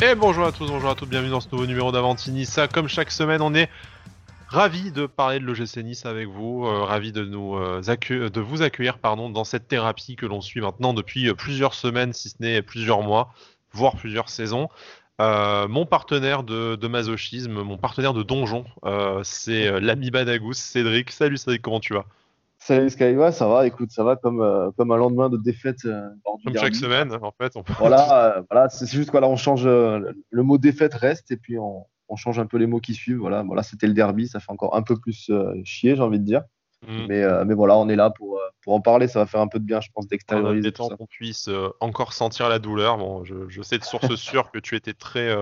Et bonjour à tous, bonjour à toutes, bienvenue dans ce nouveau numéro d'Avanti. Comme chaque semaine, on est ravi de parler de l'OGC Nice avec vous, euh, ravi de, nous, euh, de vous accueillir pardon, dans cette thérapie que l'on suit maintenant depuis euh, plusieurs semaines, si ce n'est plusieurs mois, voire plusieurs saisons. mon partenaire de, masochisme, mon partenaire de donjon, c'est l'ami Badagous, Cédric. Salut Cédric, comment tu vas? Salut Sky, ça va, écoute, ça va comme, euh, comme un lendemain de défaite. Euh, comme chaque semaine, en fait. Voilà, euh, voilà c'est juste quoi, là, on change, le mot défaite reste et puis on, on, change un peu les mots qui suivent. Voilà, voilà c'était le derby, ça fait encore un peu plus chier, j'ai envie de dire. Mm. Mais, mais voilà, on est là pour, pour en parler, ça va faire un peu de bien, je pense, d'extérioriser. temps qu'on puisse encore sentir la douleur. Bon, je, je sais de source sûre que tu étais très,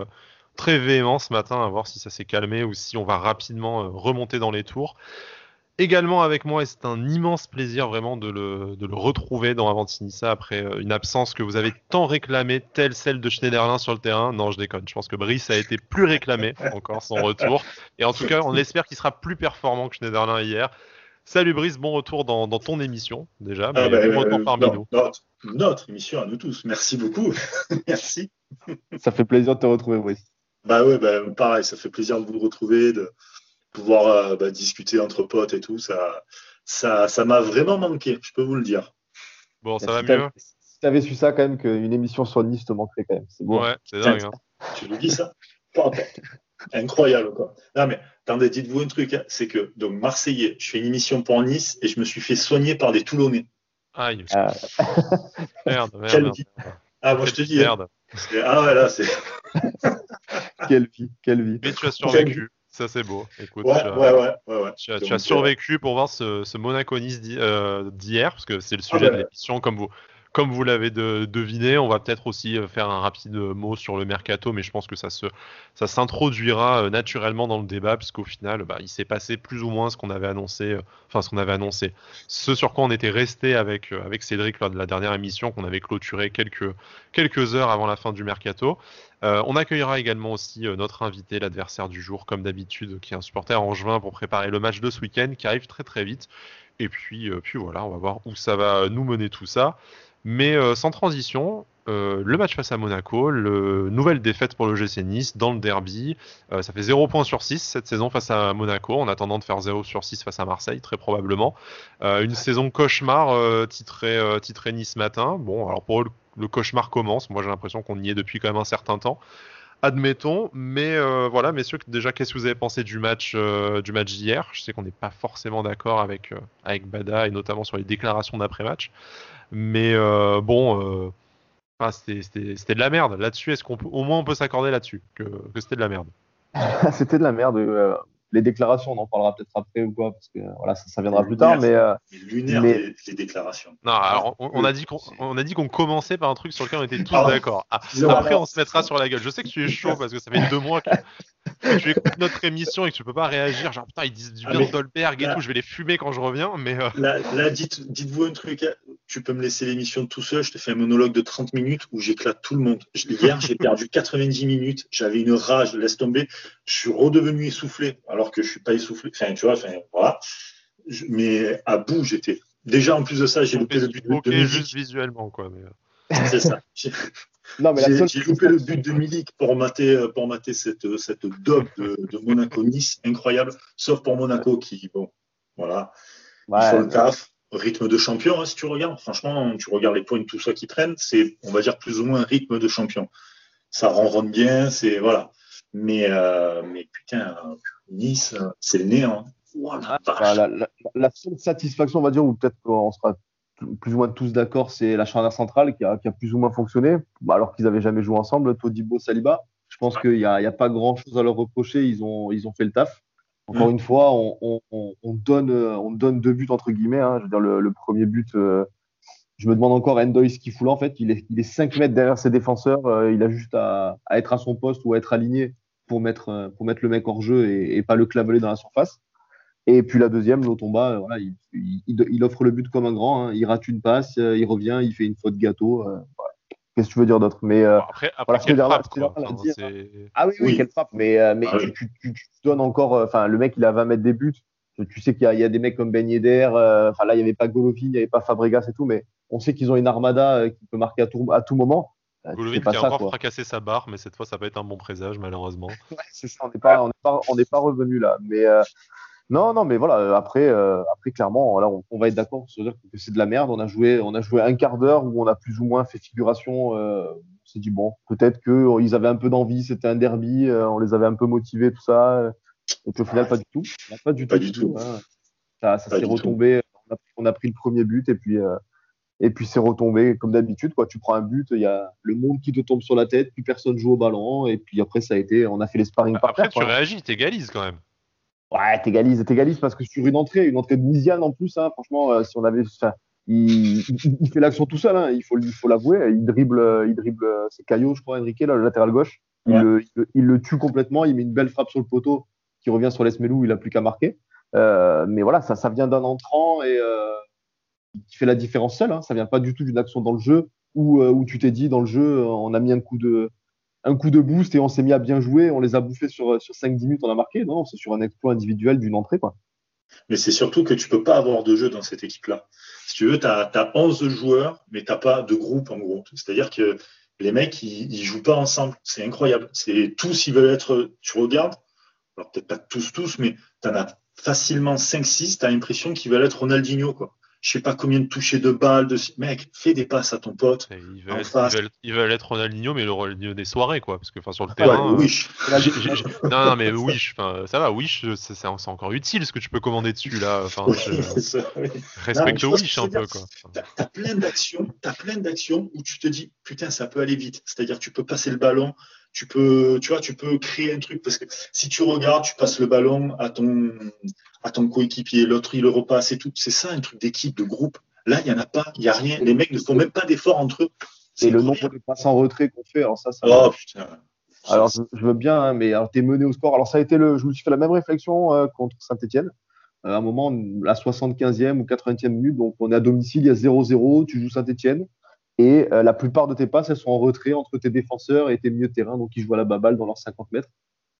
très véhément ce matin, à voir si ça s'est calmé ou si on va rapidement remonter dans les tours également avec moi et c'est un immense plaisir vraiment de le, de le retrouver dans Avantinissa après euh, une absence que vous avez tant réclamée, telle celle de Schneiderlin sur le terrain. Non, je déconne. Je pense que Brice a été plus réclamé encore son retour. Et en tout cas, on espère qu'il sera plus performant que Schneiderlin hier. Salut Brice, bon retour dans, dans ton émission déjà. Mais ah bon retour parmi nous. Notre, notre, émission à nous tous. Merci beaucoup. Merci. Ça fait plaisir de te retrouver, Brice. Bah ouais, bah, pareil, ça fait plaisir de vous retrouver, de, pouvoir euh, bah, discuter entre potes et tout, ça, ça, ça m'a vraiment manqué, je peux vous le dire. Bon, ça va mieux. Si tu avais su ça, quand même, qu'une émission sur Nice te manquerait quand même. C'est bon. Ouais, c'est dingue. Hein. Tu le dis ça Incroyable, quoi. Non, mais attendez, dites-vous un truc, hein, c'est que, donc, Marseillais, je fais une émission pour Nice et je me suis fait soigner par des Toulonnais. Aïe. Ah. merde, merde. Quelle vie. Ah, moi, je te dis. Hein. Merde. ah, ouais, là, c'est. quelle vie, quelle vie. Mais tu as survécu. Ça, c'est beau. Écoute, ouais, tu, as, ouais, ouais, tu, as, tu as, survécu pour voir ce, ce Monaco-Nice euh, d'hier, parce que c'est le sujet ah de l'émission, comme vous, comme vous l'avez deviné, on va peut-être aussi euh, faire un rapide mot sur le mercato, mais je pense que ça se, ça s'introduira euh, naturellement dans le débat, puisqu'au final, bah, il s'est passé plus ou moins ce qu'on avait annoncé, euh, enfin ce qu'on avait annoncé, ce sur quoi on était resté avec avec Cédric lors de la dernière émission, qu'on avait clôturé quelques quelques heures avant la fin du mercato. on accueillera également aussi notre invité, l'adversaire du jour, comme d'habitude, qui est un supporter en juin pour préparer le match de ce week-end, qui arrive très très vite. Et puis, puis voilà, on va voir où ça va nous mener tout ça. Mais euh, sans transition, euh, le match face à Monaco, le nouvelle défaite pour le GC Nice dans le derby. Euh, ça fait 0 points sur 6 cette saison face à Monaco, en attendant de faire 0 sur 6 face à Marseille, très probablement. une saison cauchemar titrée, titrée Nice matin. Bon, alors pour eux, le, cauchemar commence. Moi, j'ai l'impression qu'on y est depuis quand même un certain temps. Admettons, mais voilà, messieurs, déjà, qu'est-ce que vous avez pensé du match du match d'hier? Je sais qu'on n'est pas forcément d'accord avec, avec Bada et notamment sur les déclarations d'après-match. Mais euh, bon, euh, c'était de la merde. Là-dessus, est-ce qu'au moins on peut s'accorder là-dessus que, que c'était de la merde? C'était de la merde. Les déclarations, on en parlera peut-être après ou quoi, parce que voilà, ça, viendra plus tard. Mais, euh, lunaire, les, déclarations. Non, alors on, a dit qu'on on a dit qu'on commençait par un truc sur lequel on était tous d'accord. Ah, après, on se mettra sur la gueule. Je sais que tu es chaud parce que ça fait deux mois que, tu écoutes notre émission et que tu peux pas réagir. Genre putain, ils disent du bien ah, Dolberg et tout. Je vais les fumer quand je reviens. Mais euh, là, dites, dites-vous un truc. Tu peux me laisser l'émission tout seul. Je te fais un monologue de 30 minutes où j'éclate tout le monde. Hier, j'ai perdu 90 minutes. J'avais une rage. Laisse tomber. Je suis redevenu essoufflé alors que je suis pas essoufflé. Enfin, tu vois, enfin, voilà. mais à bout, j'étais. Déjà, en plus de ça, j'ai loupé le but de Milik. juste visuellement, quoi. Euh. C'est ça. Non, mais j'ai loupé le but de Milik pour mater, pour mater cette, cette dope de, Monaco-Nice, incroyable. Sauf pour Monaco qui, bon, voilà, ouais, sur le taf, rythme de champion, hein, si tu regardes. Franchement, tu regardes les points, tout ça qui traîne, c'est, on va dire, plus ou moins un rythme de champion. Ça ronronne bien, c'est, voilà. Mais, euh, mais putain, Nice, c'est le néant. la, seule satisfaction, on va dire, ou peut-être qu'on sera plus ou moins tous d'accord, c'est la charnière centrale qui a, qui a, plus ou moins fonctionné, alors qu'ils n'avaient jamais joué ensemble, Todibo, Saliba. Je pense qu'il n'y a, a, pas grand-chose à leur reprocher, ils ont, ils ont fait le taf. Encore mm. une fois, on, on, on, donne, on donne deux buts entre guillemets. Hein. Je veux dire, le, le premier but, euh, je me demande encore Endoy ce qu'il fout là en fait. Il est, il est 5 mètres derrière ses défenseurs. Euh, il a juste à, à, être à son poste ou à être aligné pour mettre, euh, pour mettre le mec hors jeu et, et pas le claveler dans la surface. Et puis la deuxième, Lotomba, euh, voilà, il, il, il, offre le but comme un grand. Hein. Il rate une passe, euh, il revient, il fait une faute gâteau. Qu'est-ce que tu veux dire d'autre? Mais après, après voilà, frappe, Ah oui, oui, quelle frappe. Mais, mais ah tu, tu, tu, donnes encore. Enfin, le mec, il a 20 mètres des buts. Tu sais qu'il y, y, a des mecs comme Ben Yedder. Enfin, là, il n'y avait pas Golovin, il n'y avait pas Fabregas et tout. Mais on sait qu'ils ont une armada qui peut marquer à tout, à tout moment. Golovin qui a encore fracassé sa barre, mais cette fois, ça va être un bon présage, malheureusement. c'est ça, on n'est pas, on pas, revenu là. Mais non, non, mais voilà, après, après clairement, là, on, va être d'accord sur dire que c'est de la merde. On a, joué, on a joué un quart d'heure où on a plus ou moins fait figuration. on s'est dit, bon, peut-être qu'ils avaient un peu d'envie, c'était un derby, on les avait un peu motivés, tout ça. Et puis au final, pas du tout. Pas du tout. Du tout. Hein. Ça, ça s'est retombé. On a, pris le premier but et puis, euh, et puis c'est retombé comme d'habitude. Quoi. Tu prends un but, il y a le monde qui te tombe sur la tête, puis personne joue au ballon. Et puis après, ça a été, on a fait les sparring par Après, tu réagis, t'égalises quand même. Ouais, t'égalises, t'égalises parce que sur une entrée, une entrée de Nisiane en plus, hein, franchement, euh, si on avait. Il, il, fait l'action tout seul, hein, il faut, il faut l'avouer. Il dribble, il dribble, c'est Caillot, je crois, Enrique, là, le latéral gauche. Il, le, il, le, tue complètement, il met une belle frappe sur le poteau qui revient sur l'Esmelou, il n'a plus qu'à marquer. Euh, mais voilà, ça, ça vient d'un entrant et euh, qui fait la différence seul. Hein. Ça vient pas du tout d'une action dans le jeu où, euh, où tu t'es dit dans le jeu, on a mis un coup de, un coup de boost et on s'est mis à bien jouer, on les a bouffés sur, sur 5-10 minutes, on a marqué. Non, c'est sur un exploit individuel d'une entrée. Quoi. Mais c'est surtout que tu peux pas avoir de jeu dans cette équipe-là. Si tu veux, tu as, as, 11 joueurs, mais tu pas de groupe en gros. C'est-à-dire que les mecs, ils, ils jouent pas ensemble. C'est incroyable. C'est tous, ils veulent être. Tu regardes, alors peut-être pas tous, tous, mais tu en as facilement 5-6, tu as l'impression qu'ils veulent être Ronaldinho, quoi. Je sais pas combien de touchés de balles, de mec, fais des passes à ton pote. Ils veulent, être, ils, veulent, être, Ronaldinho, mais le Ronaldinho des soirées, quoi. Parce que enfin, sur le terrain. Ouais, Wish. non, non, mais Wish, ça va, Wish, c'est encore utile ce que tu peux commander dessus, là. Enfin, Respecte Wish un peu, quoi. T'as as plein d'actions, t'as plein d'actions où tu te dis, putain, ça peut aller vite. C'est-à-dire, tu peux passer le ballon, tu peux, tu vois, tu peux créer un truc parce que si tu regardes, tu passes le ballon à ton, à ton coéquipier, l'autre il le repasse et tout. C'est ça un truc d'équipe, de groupe. Là, il y en a pas, il y a rien. Les mecs ne font même pas d'efforts entre eux. C'est le nombre de passes en retrait qu'on fait. Alors ça, ça. Oh, putain. Alors je, veux bien, hein, mais alors t'es mené au sport. Alors ça a été le, je me suis fait la même réflexion euh, contre Saint-Etienne. Euh, à un moment, la 75e ou 80e minute, donc on est à domicile, il y a 0-0, tu joues Saint-Etienne. Et euh, la plupart de tes passes, elles sont en retrait entre tes défenseurs et tes milieux de terrain, donc ils jouent à la baballe dans leurs 50 mètres.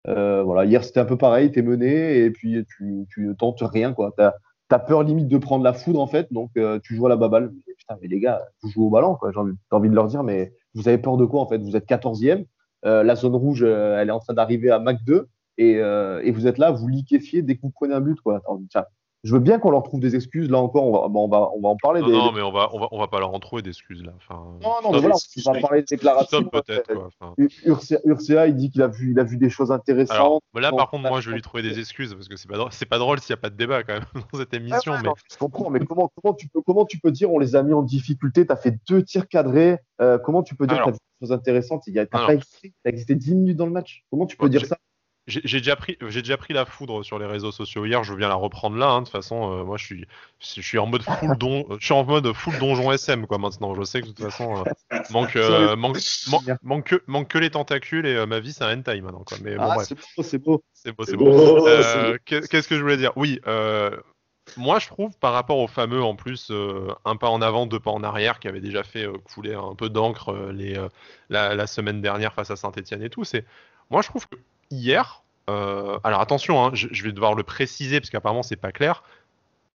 Euh, voilà, hier c'était un peu pareil, tu es mené et puis tu, tu ne tentes rien. Tu as, peur limite de prendre la foudre en fait, donc euh, tu joues à la baballe. Putain, mais les gars, vous jouez au ballon, j'ai envie, envie, de leur dire, mais vous avez peur de quoi en fait? Vous êtes 14e, la zone rouge elle est en train d'arriver à Mac 2 et, et, vous êtes là, vous liquéfiez dès que vous prenez un but. Quoi. Je veux bien qu'on leur trouve des excuses. Là encore, on va, on va, on va en parler. Non, non mais on va, on va, on va pas leur en trouver d'excuses là. Enfin, non, non, mais voilà, on va parler de déclarations. peut-être. Il dit qu'il a vu, il a vu des choses intéressantes. là, par contre, moi, je vais lui trouver des excuses parce que c'est pas, c'est pas drôle s'il n'y a pas de débat quand même dans cette émission. mais... je comprends, mais comment, comment tu peux, comment tu peux dire on les a mis en difficulté T'as fait deux tirs cadrés. Euh, comment tu peux dire que t'as vu des choses intéressantes Il a, pas existé, existé 10 minutes dans le match. Comment tu peux dire ça j'ai déjà pris j'ai déjà pris la foudre sur les réseaux sociaux. Hier je bien la reprendre là hein. de toute façon euh, moi je suis je suis en mode full don je suis en mode full donjon SM quoi maintenant. Je sais que de toute façon euh, manque, euh, manque, manque, que, manque que les tentacules et ma vie c'est un hentai maintenant quoi. Mais bon ah, c'est beau c'est beau. C'est beau c'est beau, qu'est-ce que je voulais dire? Oui moi, je trouve, par rapport au fameux, en plus, un pas en avant, deux pas en arrière, qui avait déjà fait couler un peu d'encre les la, la, semaine dernière face à Saint-Etienne et tout, c'est, moi, je trouve que hier, euh, alors attention, hein, je, vais devoir le préciser parce qu'apparemment c'est pas clair.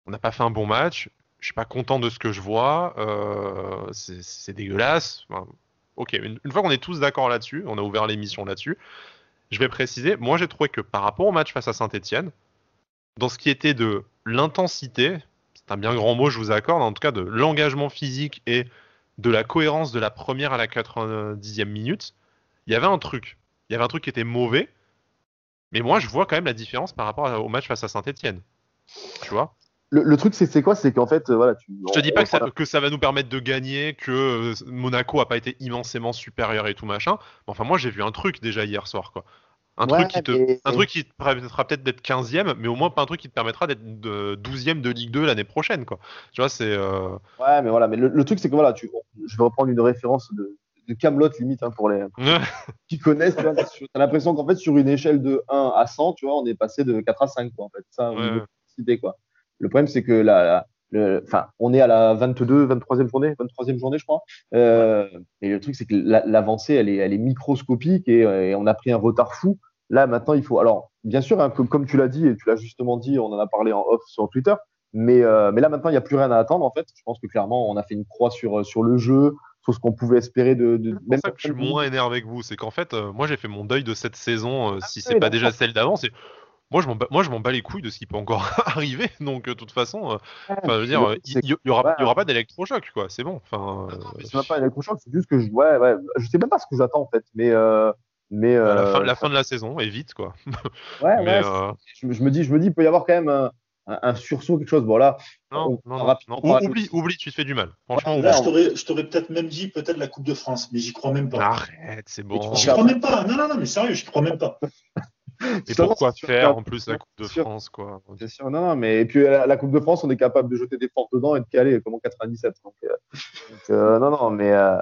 On n'a pas fait un bon match. Je suis pas content de ce que je vois. Euh, c'est dégueulasse. ok, une, fois qu'on est tous d'accord là-dessus, on a ouvert l'émission là-dessus. Je vais préciser. Moi, j'ai trouvé que par rapport au match face à Saint-Etienne, dans ce qui était de l'intensité, c'est un bien grand mot, je vous accorde, en tout cas de l'engagement physique et de la cohérence de la première à la 90e minute, il y avait un truc. Il y avait un truc qui était mauvais, mais moi, je vois quand même la différence par rapport au match face à Saint-Etienne. Tu vois? Le, truc, c'est quoi? C'est qu'en fait, euh, voilà. Tu, je te dis pas que ça, va nous permettre de gagner, que euh, Monaco a pas été immensément supérieur et tout machin. Mais enfin, moi, j'ai vu un truc déjà hier soir, quoi. Un, truc, qui te, un truc qui te permettra peut-être d'être 15e, mais au moins pas un truc qui te permettra d'être 12e de Ligue 2 l'année prochaine. Quoi. Tu vois, c'est. Euh, ouais, mais voilà, mais le, truc, c'est que voilà, tu, je vais reprendre une référence de, de Camelot limite hein, pour les qui connaissent. Tu as l'impression qu'en fait sur une échelle de 1 à 100, tu vois, on est passé de 4 à 5 quoi, en fait. Ça, quoi. Le problème c'est que la, enfin, on est à la 22, 23e journée, 23e journée, je crois. Euh, et le truc, c'est que l'avancée, elle est, elle est microscopique et, on a pris un retard fou. Là, maintenant, il faut. Alors, bien sûr, hein, comme, tu l'as dit et tu l'as justement dit, on en a parlé en off sur Twitter. Mais, euh, mais là, maintenant, il n'y a plus rien à attendre. En fait, je pense que clairement, on a fait une croix sur, sur le jeu. Sur ce qu'on pouvait espérer de. de c'est pour ça que je suis moins énervé que vous. C'est qu'en fait, moi, j'ai fait mon deuil de cette saison. Ah si c'est pas déjà celle d'avant, c'est moi je m'en bats, les couilles de ce qui peut encore arriver donc de toute façon euh, je veux dire il y, aura aura pas d'électrochoc quoi c'est bon enfin même pas d'électrochoc c'est juste que je ouais, ouais je sais même pas ce que j'attends en fait mais euh, mais bah, la, fin, la, fin, de la saison est vite quoi ouais, mais, ouais je, me dis je me dis il peut y avoir quand même un, un sursaut quelque chose bon là non, non, non, oublie, oublie, tu te fais du mal. Franchement, là, je t'aurais peut-être même dit peut-être la Coupe de France, mais j'y crois même pas. Arrête, c'est bon. J'y crois même pas. Non, non, non, mais sérieux, j'y crois même pas. Et pourquoi faire en plus la Coupe de France quoi? C'est sûr, non, non, mais et puis la, Coupe de France, on est capable de jeter des portes dedans et de caler comme en 97. Donc, euh, euh, non, non, mais euh,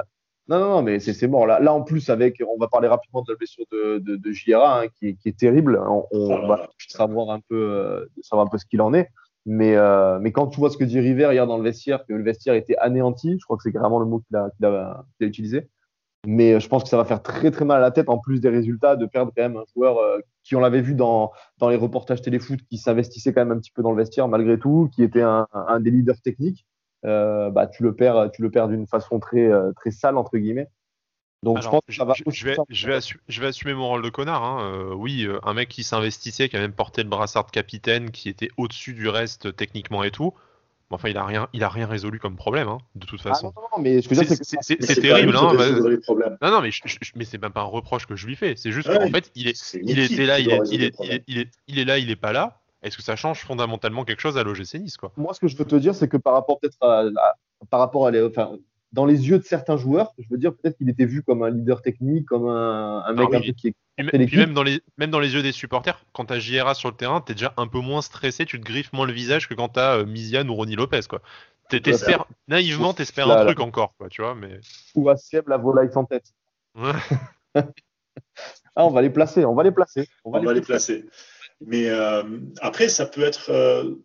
non, non, mais c'est mort. Là, là, en plus, avec, on va parler rapidement de la blessure de, de, de hein, qui, qui, est terrible. On, on va savoir un peu, savoir un peu ce qu'il en est. Mais, mais quand tu vois ce que dit River hier dans le vestiaire, que le vestiaire était anéanti, je crois que c'est vraiment le mot qu'il a, a, a, utilisé. Mais je pense que ça va faire très très mal à la tête, en plus des résultats, de perdre quand même un joueur qui, on l'avait vu dans, dans les reportages téléfoot, qui s'investissait quand même un petit peu dans le vestiaire malgré tout, qui était un, un des leaders techniques, euh, bah, tu le perds, tu le perds d'une façon très, euh, très sale, entre guillemets. Donc je pense que ça va. Je, vais, je, vais assumer, je vais assumer mon rôle de connard. Hein. Euh, oui, euh, un mec qui s'investissait, qui a même porté le brassard de capitaine, qui était au-dessus du reste techniquement et tout enfin, il a rien, il a rien résolu comme problème, hein, de toute ah, façon. mais c'est terrible, hein. non, non, mais mais c'est même pas un reproche que je lui fais. C'est juste qu'en fait, il est, il était là, il est, il est, il est, il est, là, il est pas là. Est-ce que ça change fondamentalement quelque chose à l'OGC Nice, quoi? Moi, ce que je veux te dire, c'est que par rapport peut-être à, par rapport à les, enfin, dans les yeux de certains joueurs, je veux dire peut-être qu'il était vu comme un leader technique, comme un, un mec ah un peu qui est puis, même, dans les, même dans les yeux des supporters, quand t'as JRA sur le terrain, t'es déjà un peu moins stressé, tu te griffes moins le visage que quand t'as euh, Misian ou Ronnie Lopez, quoi. T'espères, naïvement, t'espères un truc encore, quoi, tu vois, mais. Ou à Siem, la volaille sans tête. ah, on va les placer, on va les placer. On va, les, placer. Mais euh, après, ça peut être. Euh,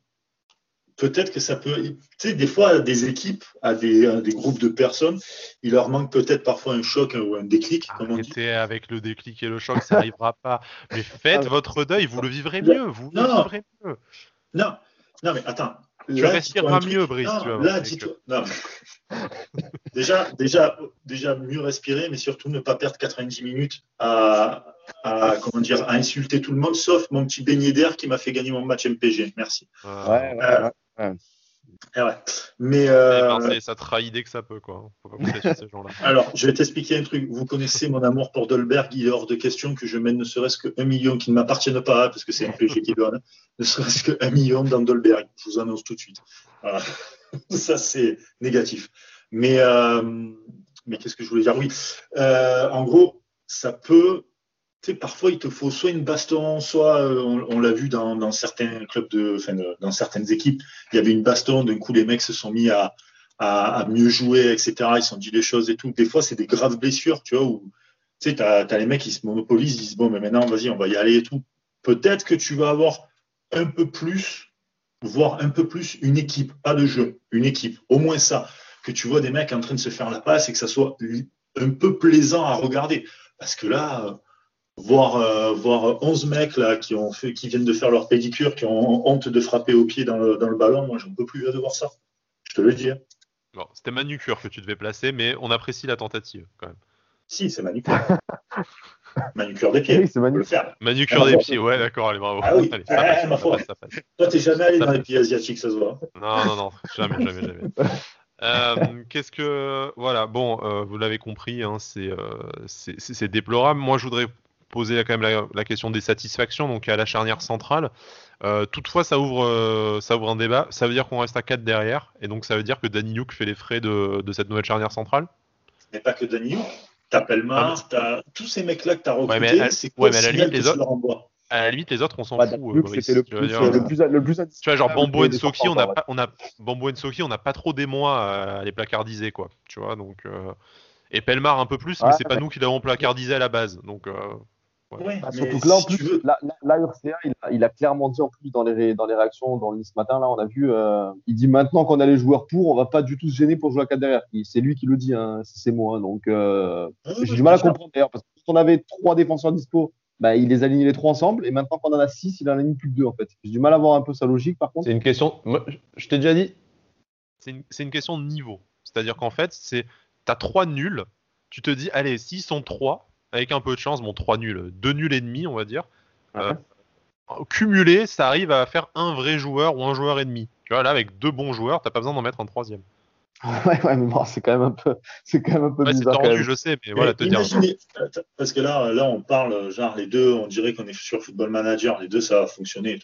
peut-être que ça peut. Tu sais, des fois, des équipes, à des, groupes de personnes, il leur manque peut-être parfois un choc ou un déclic. Arrêtez avec le déclic et le choc, ça n'arrivera pas. Mais faites ah. votre deuil, vous le vivrez mieux. Vous le vivrez mieux. Non, non, mais attends. Tu respireras mieux, Brice. là, dis-toi. déjà, déjà, déjà mieux respirer, mais surtout ne pas perdre 90 minutes à, à, comment dire, à insulter tout le monde, sauf mon petit beignet d'air qui m'a fait gagner mon match MPG. Merci. Ouais, ouais, euh, eh ouais. Mais euh... Eh ben, ça trahit dès que ça peut, quoi. Faut pas compter sur ces gens-là. Alors, je vais t'expliquer un truc. Vous connaissez mon amour pour Dolberg. Il est hors de question que je mène ne serait-ce qu'un million qui ne m'appartiennent pas, parce que c'est un PG qui donne, ne serait-ce qu'un million dans Dolberg. Je vous annonce tout de suite. Voilà. ça, c'est négatif. Mais, euh... mais qu'est-ce que je voulais dire? Oui. Euh, en gros, ça peut parfois il te faut soit une baston, soit euh, on, l'a vu dans, certains clubs de, enfin, dans certaines équipes, il y avait une baston, d'un coup les mecs se sont mis à, mieux jouer, etc. Ils se sont dit des choses et tout. Des fois c'est des graves blessures, tu vois, où tu sais, t'as as les mecs qui se monopolisent, ils disent bon mais maintenant vas-y on va y aller et tout. Peut-être que tu vas avoir un peu plus, voire un peu plus une équipe, pas de jeu, une équipe, au moins ça, que tu vois des mecs en train de se faire la passe et que ça soit un peu plaisant à regarder. Parce que là, voir, euh, voir 11 mecs là, qui, ont fait, qui viennent de faire leur pédicure, qui ont honte de frapper au pied dans le, dans le ballon, moi j'en peux plus de voir ça. Je te le dis. Hein. Bon, c'était manucure que tu devais placer, mais on apprécie la tentative quand même. Si, c'est manucure. manucure des pieds. Oui, c'est manucure. Manucure des pieds, ouais, d'accord, allez, bravo. Ah oui, allez, ça passe, ça passe, ça passe. Toi, t'es jamais allé dans les pays asiatiques, ça se voit. Non, non, non, jamais, jamais, jamais. Euh, qu'est-ce que voilà bon euh, vous l'avez compris hein, c'est c'est déplorable moi je voudrais poser quand même la, question des satisfactions, donc à la charnière centrale. Euh, toutefois, ça ouvre, euh, ça ouvre un débat. Ça veut dire qu'on reste à 4 derrière, et donc ça veut dire que Danny Luke fait les frais de, cette nouvelle charnière centrale? Mais pas que Danny Luke. T'as Pelmar, ah, t'as tous ces mecs-là que t'as recrutés. c'est quoi ouais, mais à la limite, les autres. À la limite, les autres, on s'en fout. C'était le, plus, le, plus, le plus Tu vois, genre Bambo et Soki, on a pas, on a Bambo et Soki, on n'a pas trop d'émoi à les placardiser, quoi. Tu vois, donc. Euh, et Pelmar un peu plus, mais c'est pas nous qui l'avons placardisé à la base, donc. Bah, surtout que là, en plus, là, Urca, il, a, clairement dit en plus dans les, dans les réactions dans ce matin, là, on a vu, euh, il dit maintenant qu'on a les joueurs pour, on va pas du tout se gêner pour jouer à 4 derrière. C'est lui qui le dit, hein, c'est moi. Hein, donc, euh, j'ai du mal à comprendre d'ailleurs, parce que quand on avait trois défenseurs dispo, bah, il les alignait les trois ensemble, et maintenant qu'on en a 6, il en aligne plus que deux en fait. J'ai du mal à voir un peu sa logique par contre. C'est une question, je t'ai déjà dit, c'est une, une question de niveau. C'est-à-dire qu'en fait, c'est t'as trois nuls, tu te dis, allez, s'ils sont trois, avec un peu de chance, bon, trois nuls, deux nuls et demi, on va dire, euh, cumulé, ça arrive à faire un vrai joueur ou un joueur et demi. Tu vois, là, avec deux bons joueurs, t'as pas besoin d'en mettre un troisième. Ouais, ouais, mais bon, c'est quand même un peu, c'est quand même un peu bizarre. Tendu, je sais, mais voilà, te dire. Parce que là, là, on parle, genre, les deux, on dirait qu'on est sur Football Manager, les deux, ça va fonctionner.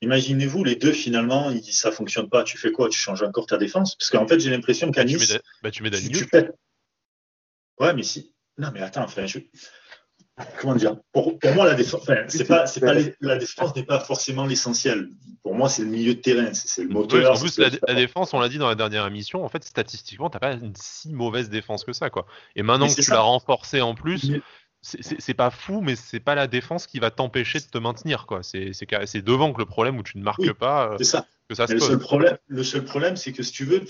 Imaginez-vous, les deux, finalement, ça fonctionne pas. Tu fais quoi? Tu changes encore ta défense? Parce qu'en fait, j'ai l'impression qu'à Nice. Bah, tu mets, bah, tu mets tu, Ouais, mais si. Non, mais attends, enfin, je comment dire? Pour, moi la défense c'est pas c'est pas la défense n'est pas forcément l'essentiel. Pour moi c'est le milieu de terrain c'est le moteur en plus la, défense on l'a dit dans la dernière émission en fait statistiquement t'as pas une si mauvaise défense que ça quoi. Et maintenant que tu l'as renforcé en plus c'est pas fou mais c'est pas la défense qui va t'empêcher de te maintenir quoi c'est devant que le problème où tu ne marques pas euh, c'est ça que ça se le seul problème le seul problème c'est que si tu veux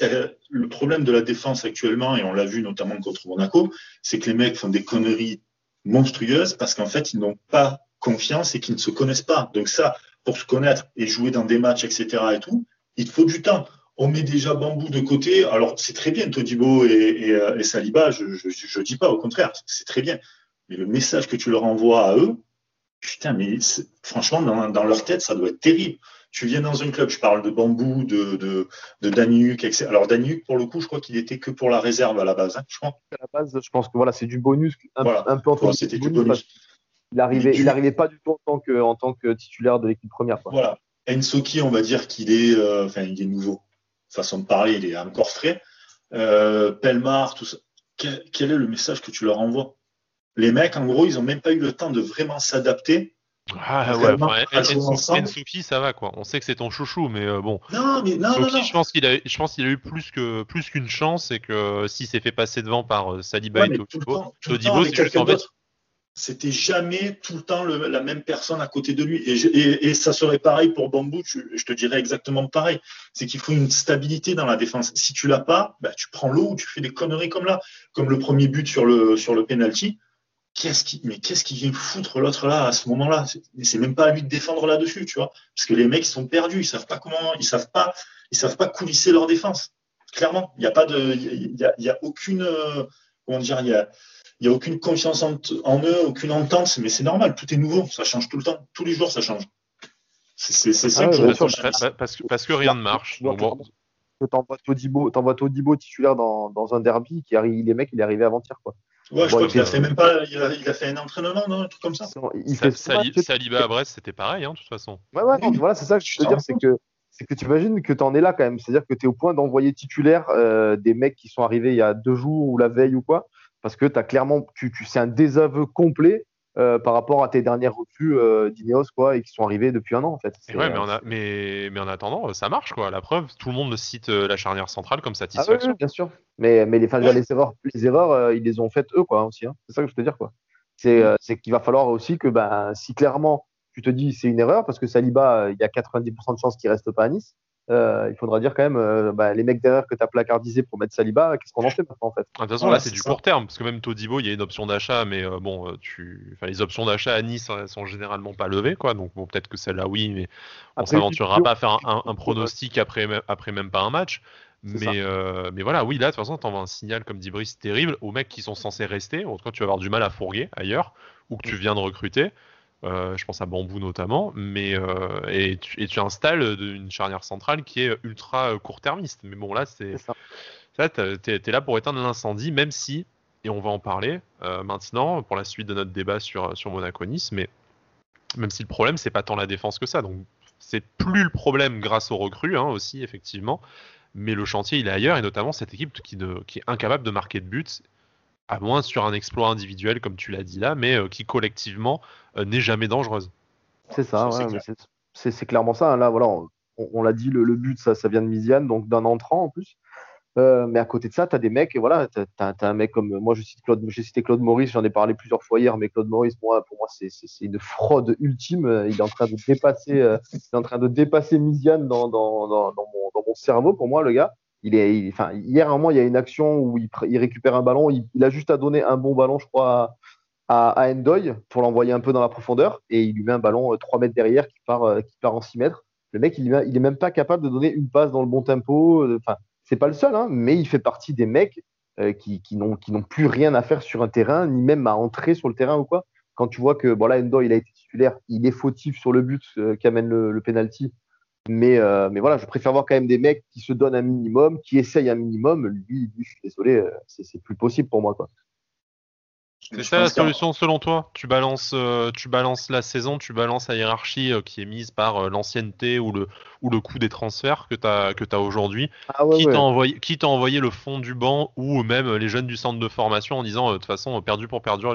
le problème de la défense actuellement et on l'a vu notamment contre Monaco c'est que les mecs font des conneries monstrueuse parce qu'en fait, ils n'ont pas confiance et qu'ils ne se connaissent pas. Donc ça, pour se connaître et jouer dans des matchs, etc. et tout, il te faut du temps. On met déjà Bambou de côté. Alors, c'est très bien, Todibo et, et, euh, et Saliba, je ne dis pas, au contraire, c'est très bien. Mais le message que tu leur envoies à eux, putain, mais franchement, dans, dans, leur tête, ça doit être terrible. Tu viens dans un club, je parle de Bambou, de, de, de Danuk, etc. Alors, Danuk, pour le coup, je crois qu'il était que pour la réserve à la base. Hein, je crois. À la base, je pense que voilà, c'est du bonus, un, peu entre voilà, c'était du bonus. Il arrivait, il arrivait pas du tout en tant que, en tant que titulaire de l'équipe première. Quoi. Voilà. Ensoki, on va dire qu'il est, euh, enfin, il est nouveau. Façon de parler, il est encore frais. Euh, Pelmar, tout ça. Quel, quel, est le message que tu leur envoies? Les mecs, en gros, ils ont même pas eu le temps de vraiment s'adapter ah ouais, ouais. ça va quoi. On sait que c'est ton chouchou, mais euh, bon. Non, mais non, non, je pense qu'il a, je pense qu'il a eu plus que plus qu'une chance et que s'il s'est fait passer devant par euh, Saliba et Todibo, c'est juste en fait. C'était jamais tout le temps le, la même personne à côté de lui. Et, et, et ça serait pareil pour Bambou, je te dirais exactement pareil. C'est qu'il faut une stabilité dans la défense. Si tu l'as pas, bah, tu prends l'eau ou tu fais des conneries comme là. Comme le premier but sur le, sur le penalty qu'est-ce qui, mais qu'est-ce qui vient foutre l'autre là à ce moment-là C'est même pas à lui de défendre là-dessus, tu vois, parce que les mecs sont perdus, ils savent pas comment, ils savent pas, ils savent pas coulisser leur défense. Clairement, il n'y a pas de, il y a, y a, aucune, comment dire, il y a, il y a aucune confiance en, en, eux, aucune entente, mais c'est normal, tout est nouveau, ça change tout le temps, tous les jours ça change. C'est ça ah parce, que, parce que rien ne marche. T'envoies Todibo, Todibo titulaire dans, dans un derby qui arrive, les mecs, il est arrivé avant-hier, quoi. Ouais, je crois qu'il a fait même pas, il a, il a, fait un entraînement, non, un truc comme ça. il fait Saliba à Brest, c'était pareil, hein, de toute façon. Ouais, ouais, non, voilà, c'est ça que je veux dire, c'est que c'est que tu imagines que tu en es là quand même. C'est-à-dire que tu es au point d'envoyer titulaire euh, des mecs qui sont arrivés il y a deux jours ou la veille ou quoi, parce que tu as clairement, tu, tu c'est un désaveu complet euh, par rapport à tes dernières refus euh, d'Ineos quoi et qui sont arrivés depuis un an en fait. Ouais, mais, euh, mais, mais, en attendant, ça marche quoi. La preuve, tout le monde cite la charnière centrale comme satisfaction. Ah, bien sûr. Mais, mais les, les erreurs, les erreurs ils les ont faites eux quoi aussi. Hein. C'est ça que je veux te dire quoi. Mm. C'est qu'il va falloir aussi que ben, si clairement tu te dis c'est une erreur parce que Saliba, il y a 90% de chances qu'il reste pas à Nice. Euh, il faudra dire quand même, euh, bah, les mecs derrière que tu as placardisé pour mettre Saliba, qu'est-ce qu'on en fait maintenant en fait? Ah, De toute façon, là, c'est du court terme, parce que même Todibo, il y a une option d'achat, mais euh, bon, tu... enfin, les options d'achat à Nice sont généralement pas levées, quoi. Donc, bon, peut-être que celle-là, oui, mais on s'aventurera pas à faire un, pronostic après, après même pas un match. Mais, mais voilà, oui, là, de toute façon, tu envoies un signal, comme dit Brice, terrible aux mecs qui sont censés rester. En tout cas, tu vas avoir du mal à fourguer ailleurs, ou que tu mm. viens de recruter. Euh, je pense à Bambou notamment, mais euh, et, tu, installes une charnière centrale qui est ultra euh, court-termiste. Mais bon, là, c'est ça, t'es es là pour éteindre l'incendie, même si, et on va en parler maintenant pour la suite de notre débat sur sur Monaco mais même si le problème c'est pas tant la défense que ça, donc c'est plus le problème grâce aux recrues hein, aussi effectivement, mais le chantier il est ailleurs et notamment cette équipe qui, qui est incapable de marquer de buts à moins sur un exploit individuel comme tu l'as dit là, mais euh, qui collectivement euh, n'est jamais dangereuse. C'est ça, c'est clairement ça. Hein. Là, voilà, on, l'a dit, le, but, ça, ça vient de Misiane, donc d'un entrant en plus. Euh, mais à côté de ça, tu as des mecs, et voilà, tu as, un mec comme moi, je cite Claude, j'ai cité Claude Maurice, j'en ai parlé plusieurs fois hier, mais Claude Maurice, moi, pour moi, c'est une fraude ultime. Il est en train de dépasser, il est en train de dépasser Misiane dans, dans, dans, mon, dans, mon, cerveau, pour moi, le gars il hier, un moment, il y a une action où il, récupère un ballon. Il, a juste à donner un bon ballon, je crois, à, à Endoy pour l'envoyer un peu dans la profondeur. Et il lui met un ballon 3 euh, mètres derrière qui part, euh, qui part en 6 mètres. Le mec, il, il est même pas capable de donner une passe dans le bon tempo. Enfin, c'est pas le seul, hein, mais il fait partie des mecs qui, n'ont plus rien à faire sur un terrain, ni même à entrer sur le terrain ou quoi. Quand tu vois que bon là, Endo, il a été titulaire, il est fautif sur le but qui amène le, le penalty. Mais, mais voilà, je préfère voir quand même des mecs qui se donnent un minimum, qui essayent un minimum. Lui, lui je suis désolé, c'est plus possible pour moi. Quoi. C'est ça la solution selon toi? Tu balances, euh, tu balances la saison, tu balances la hiérarchie euh, qui est mise par euh, l'ancienneté ou le, ou le coût des transferts que tu as, que as aujourd'hui. Ah qui t'a envoyé, envoyé, le fond du banc ou même les jeunes du centre de formation en disant de toute façon, perdu pour perdu,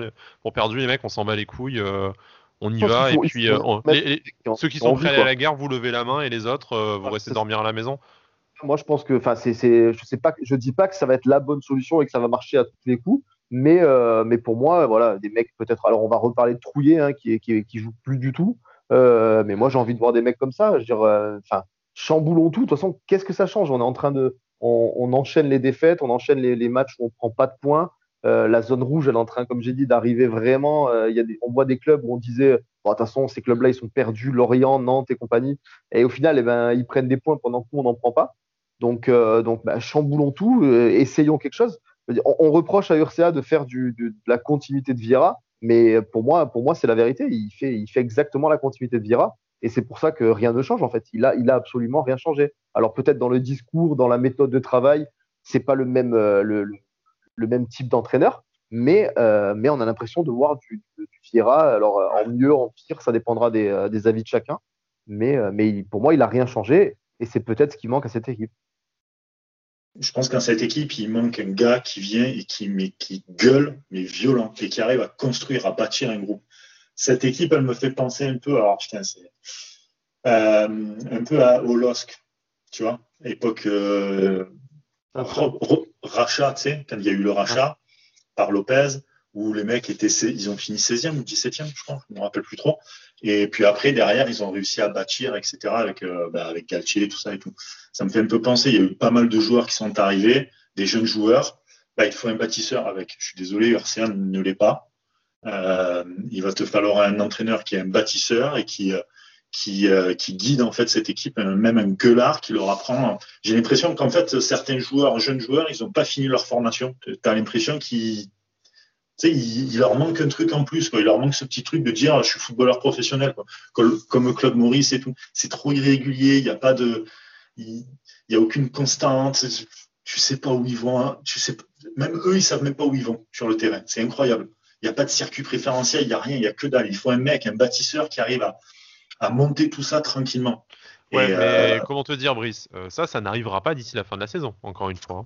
pour perdu, les mecs, on s'en bat les couilles, on y va. Et puis ceux qui sont prêts à aller à la guerre, vous levez la main et les autres, vous ah, restez dormir à la maison? Moi, je pense que, enfin, c'est, je sais pas, je dis pas que ça va être la bonne solution et que ça va marcher à tous les coups. Mais, euh, mais pour moi, voilà, des mecs peut-être. Alors, on va reparler de Trouillet, hein, qui, qui, qui joue plus du tout. Euh, mais moi, j'ai envie de voir des mecs comme ça. Je veux dire, euh, enfin, chamboulons tout. De toute façon, qu'est-ce que ça change? On est en train de, on, on, enchaîne les défaites, on enchaîne les, les matchs où on prend pas de points. Euh, la zone rouge, elle est en train, comme j'ai dit, d'arriver vraiment. Il y a des, on voit des clubs où on disait, de toute façon, ces clubs-là, ils sont perdus, Lorient, Nantes et compagnie. Et au final, eh ben, ils prennent des points pendant que nous, on n'en prend pas. Donc, donc, bah, chamboulons tout, essayons quelque chose on, reproche à Urca de faire de, la continuité de Vieira, mais pour moi, c'est la vérité. Il fait, exactement la continuité de Vieira. Et c'est pour ça que rien ne change en fait. Il a, absolument rien changé. Alors peut-être dans le discours, dans la méthode de travail, c'est pas le même, euh, même type d'entraîneur, mais, euh, mais on a l'impression de voir du, Vieira. Alors en mieux, en pire, ça dépendra des, euh, des avis de chacun. Mais, mais pour moi, il a rien changé et c'est peut-être ce qui manque à cette équipe je pense qu'en cette équipe, il manque un gars qui vient et qui, mais, qui gueule, mais violent, et qui arrive à construire, à bâtir un groupe. Cette équipe, elle me fait penser un peu, alors putain, c'est euh, un peu à, au LOSC, tu vois, époque euh, rachat, tu sais, quand il y a eu le rachat par Lopez, où les mecs étaient, ils ont fini 16e ou 17e, je crois, je ne me rappelle plus trop. Et puis après, derrière, ils ont réussi à bâtir, etc., avec, euh, bah, avec Galtier, tout ça et tout. Ça me fait un peu penser, il y a eu pas mal de joueurs qui sont arrivés, des jeunes joueurs. Bah, il faut un bâtisseur avec. Je suis désolé, ne l'est pas. Euh, il va te falloir un entraîneur qui est un bâtisseur et qui, euh, qui, euh, qui guide en fait cette équipe, même un gueulard qui leur apprend. J'ai l'impression qu'en fait, certains joueurs, jeunes joueurs, ils n'ont pas fini leur formation. Tu as l'impression qu'ils il, leur manque un truc en plus. Quoi. Il leur manque ce petit truc de dire je suis footballeur professionnel. Comme, Claude Maurice et tout. C'est trop irrégulier. Il n'y a pas de, il n'y a aucune constante. Tu sais pas où ils vont. Hein. Tu sais, même eux, ils savent même pas où ils vont sur le terrain. C'est incroyable. Il n'y a pas de circuit préférentiel. Il n'y a rien. Il n'y a que dalle. Il faut un mec, un bâtisseur qui arrive à, à monter tout ça tranquillement. Ouais, mais euh, comment te dire, Brice? Euh, Ça, ça n'arrivera pas d'ici la fin de la saison, encore une fois.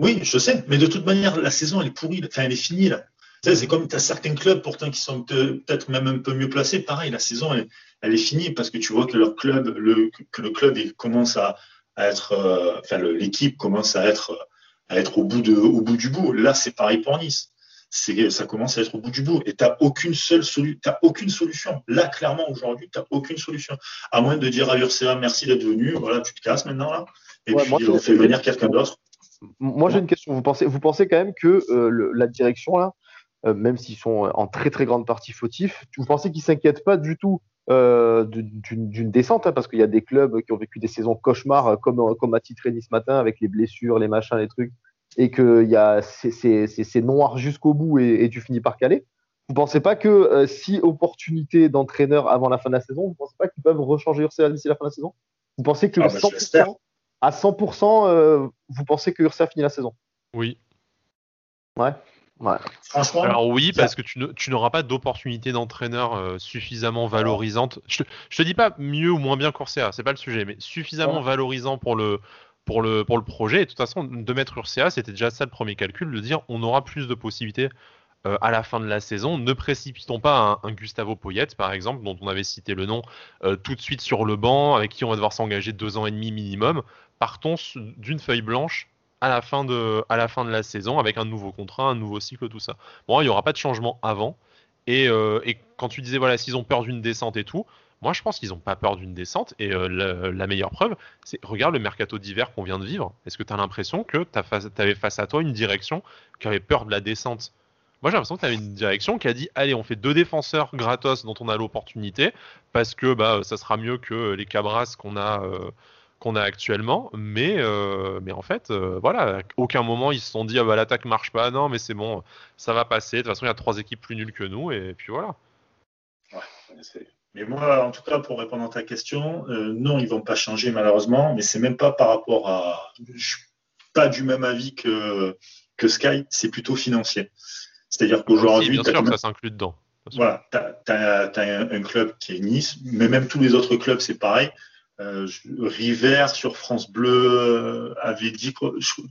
Oui, je sais, mais de toute manière, la saison, elle est pourrie, enfin, elle est finie, là. C'est comme tu as certains clubs pourtant qui sont peut-être même un peu mieux placés. Pareil, la saison, elle, est finie parce que tu vois que leur club, le, que le club il commence à, être, euh, enfin, l'équipe commence à être, à être au bout de, au bout du bout. Là, c'est pareil pour Nice. C'est, ça commence à être au bout du bout et t'as aucune seule solution. T'as aucune solution. Là, clairement, aujourd'hui, t'as aucune solution. À moins de dire à Urca, merci d'être venu. Voilà, tu te casses maintenant là. Et puis, on fait venir quelqu'un d'autre. Moi, j'ai une question. Vous pensez, vous pensez quand même que euh, la direction, là, euh, même s'ils sont en très très grande partie fautifs, vous pensez qu'ils s'inquiètent pas du tout euh, d'une descente hein, Parce qu'il y a des clubs qui ont vécu des saisons cauchemars, comme, comme à titré ce matin, avec les blessures, les machins, les trucs, et que c'est noir jusqu'au bout et, tu finis par caler. Vous pensez pas que si opportunité d'entraîneur avant la fin de la saison, vous pensez pas qu'ils peuvent rechanger Ursa d'ici la fin de la saison? Vous pensez que ah, bah, à 100%, euh, vous pensez que Ursa finit la saison? Oui. Ouais. Ouais. Franchement. Alors oui, parce que tu, n'auras pas d'opportunité d'entraîneur euh, suffisamment valorisante. Je, te dis pas mieux ou moins bien Corsia, c'est pas le sujet, mais suffisamment valorisant pour le, pour, le, pour le projet. Et de toute façon, de mettre Ursa, c'était déjà ça le premier calcul, de dire on aura plus de possibilités euh, à la fin de la saison. Ne précipitons pas un, Gustavo Poyet, par exemple, dont on avait cité le nom, euh, tout de suite sur le banc, avec qui on va devoir s'engager deux ans et demi minimum. Partons d'une feuille blanche à la, fin de, à la fin de la saison avec un nouveau contrat, un nouveau cycle, tout ça. Bon, il n'y aura pas de changement avant. Et, euh, et quand tu disais, voilà, s'ils ont peur d'une descente et tout, moi, je pense qu'ils n'ont pas peur d'une descente. Et la, meilleure preuve, c'est regarde le mercato d'hiver qu'on vient de vivre. Est-ce que tu as l'impression que tu avais face à toi une direction qui avait peur de la descente? Moi, j'ai l'impression que tu avais une direction qui a dit allez, on fait deux défenseurs gratos dont on a l'opportunité parce que bah, ça sera mieux que les Cabras qu'on a, euh, actuellement. Mais, euh, mais en fait, euh, voilà, aucun moment ils se sont dit ah bah l'attaque marche pas. Non, mais c'est bon, ça va passer. De toute façon, il y a trois équipes plus nulles que nous et puis voilà. Mais moi, en tout cas, pour répondre à ta question, euh, non, ils vont pas changer malheureusement, mais c'est même pas par rapport à. Je suis pas du même avis que, que Sky, c'est plutôt financier. C'est-à-dire qu'aujourd'hui. bien sûr que ça s'inclut dedans. Voilà, tu as, un, club qui est Nice, mais même tous les autres clubs, c'est pareil. Euh, River sur France Bleu euh, avait dit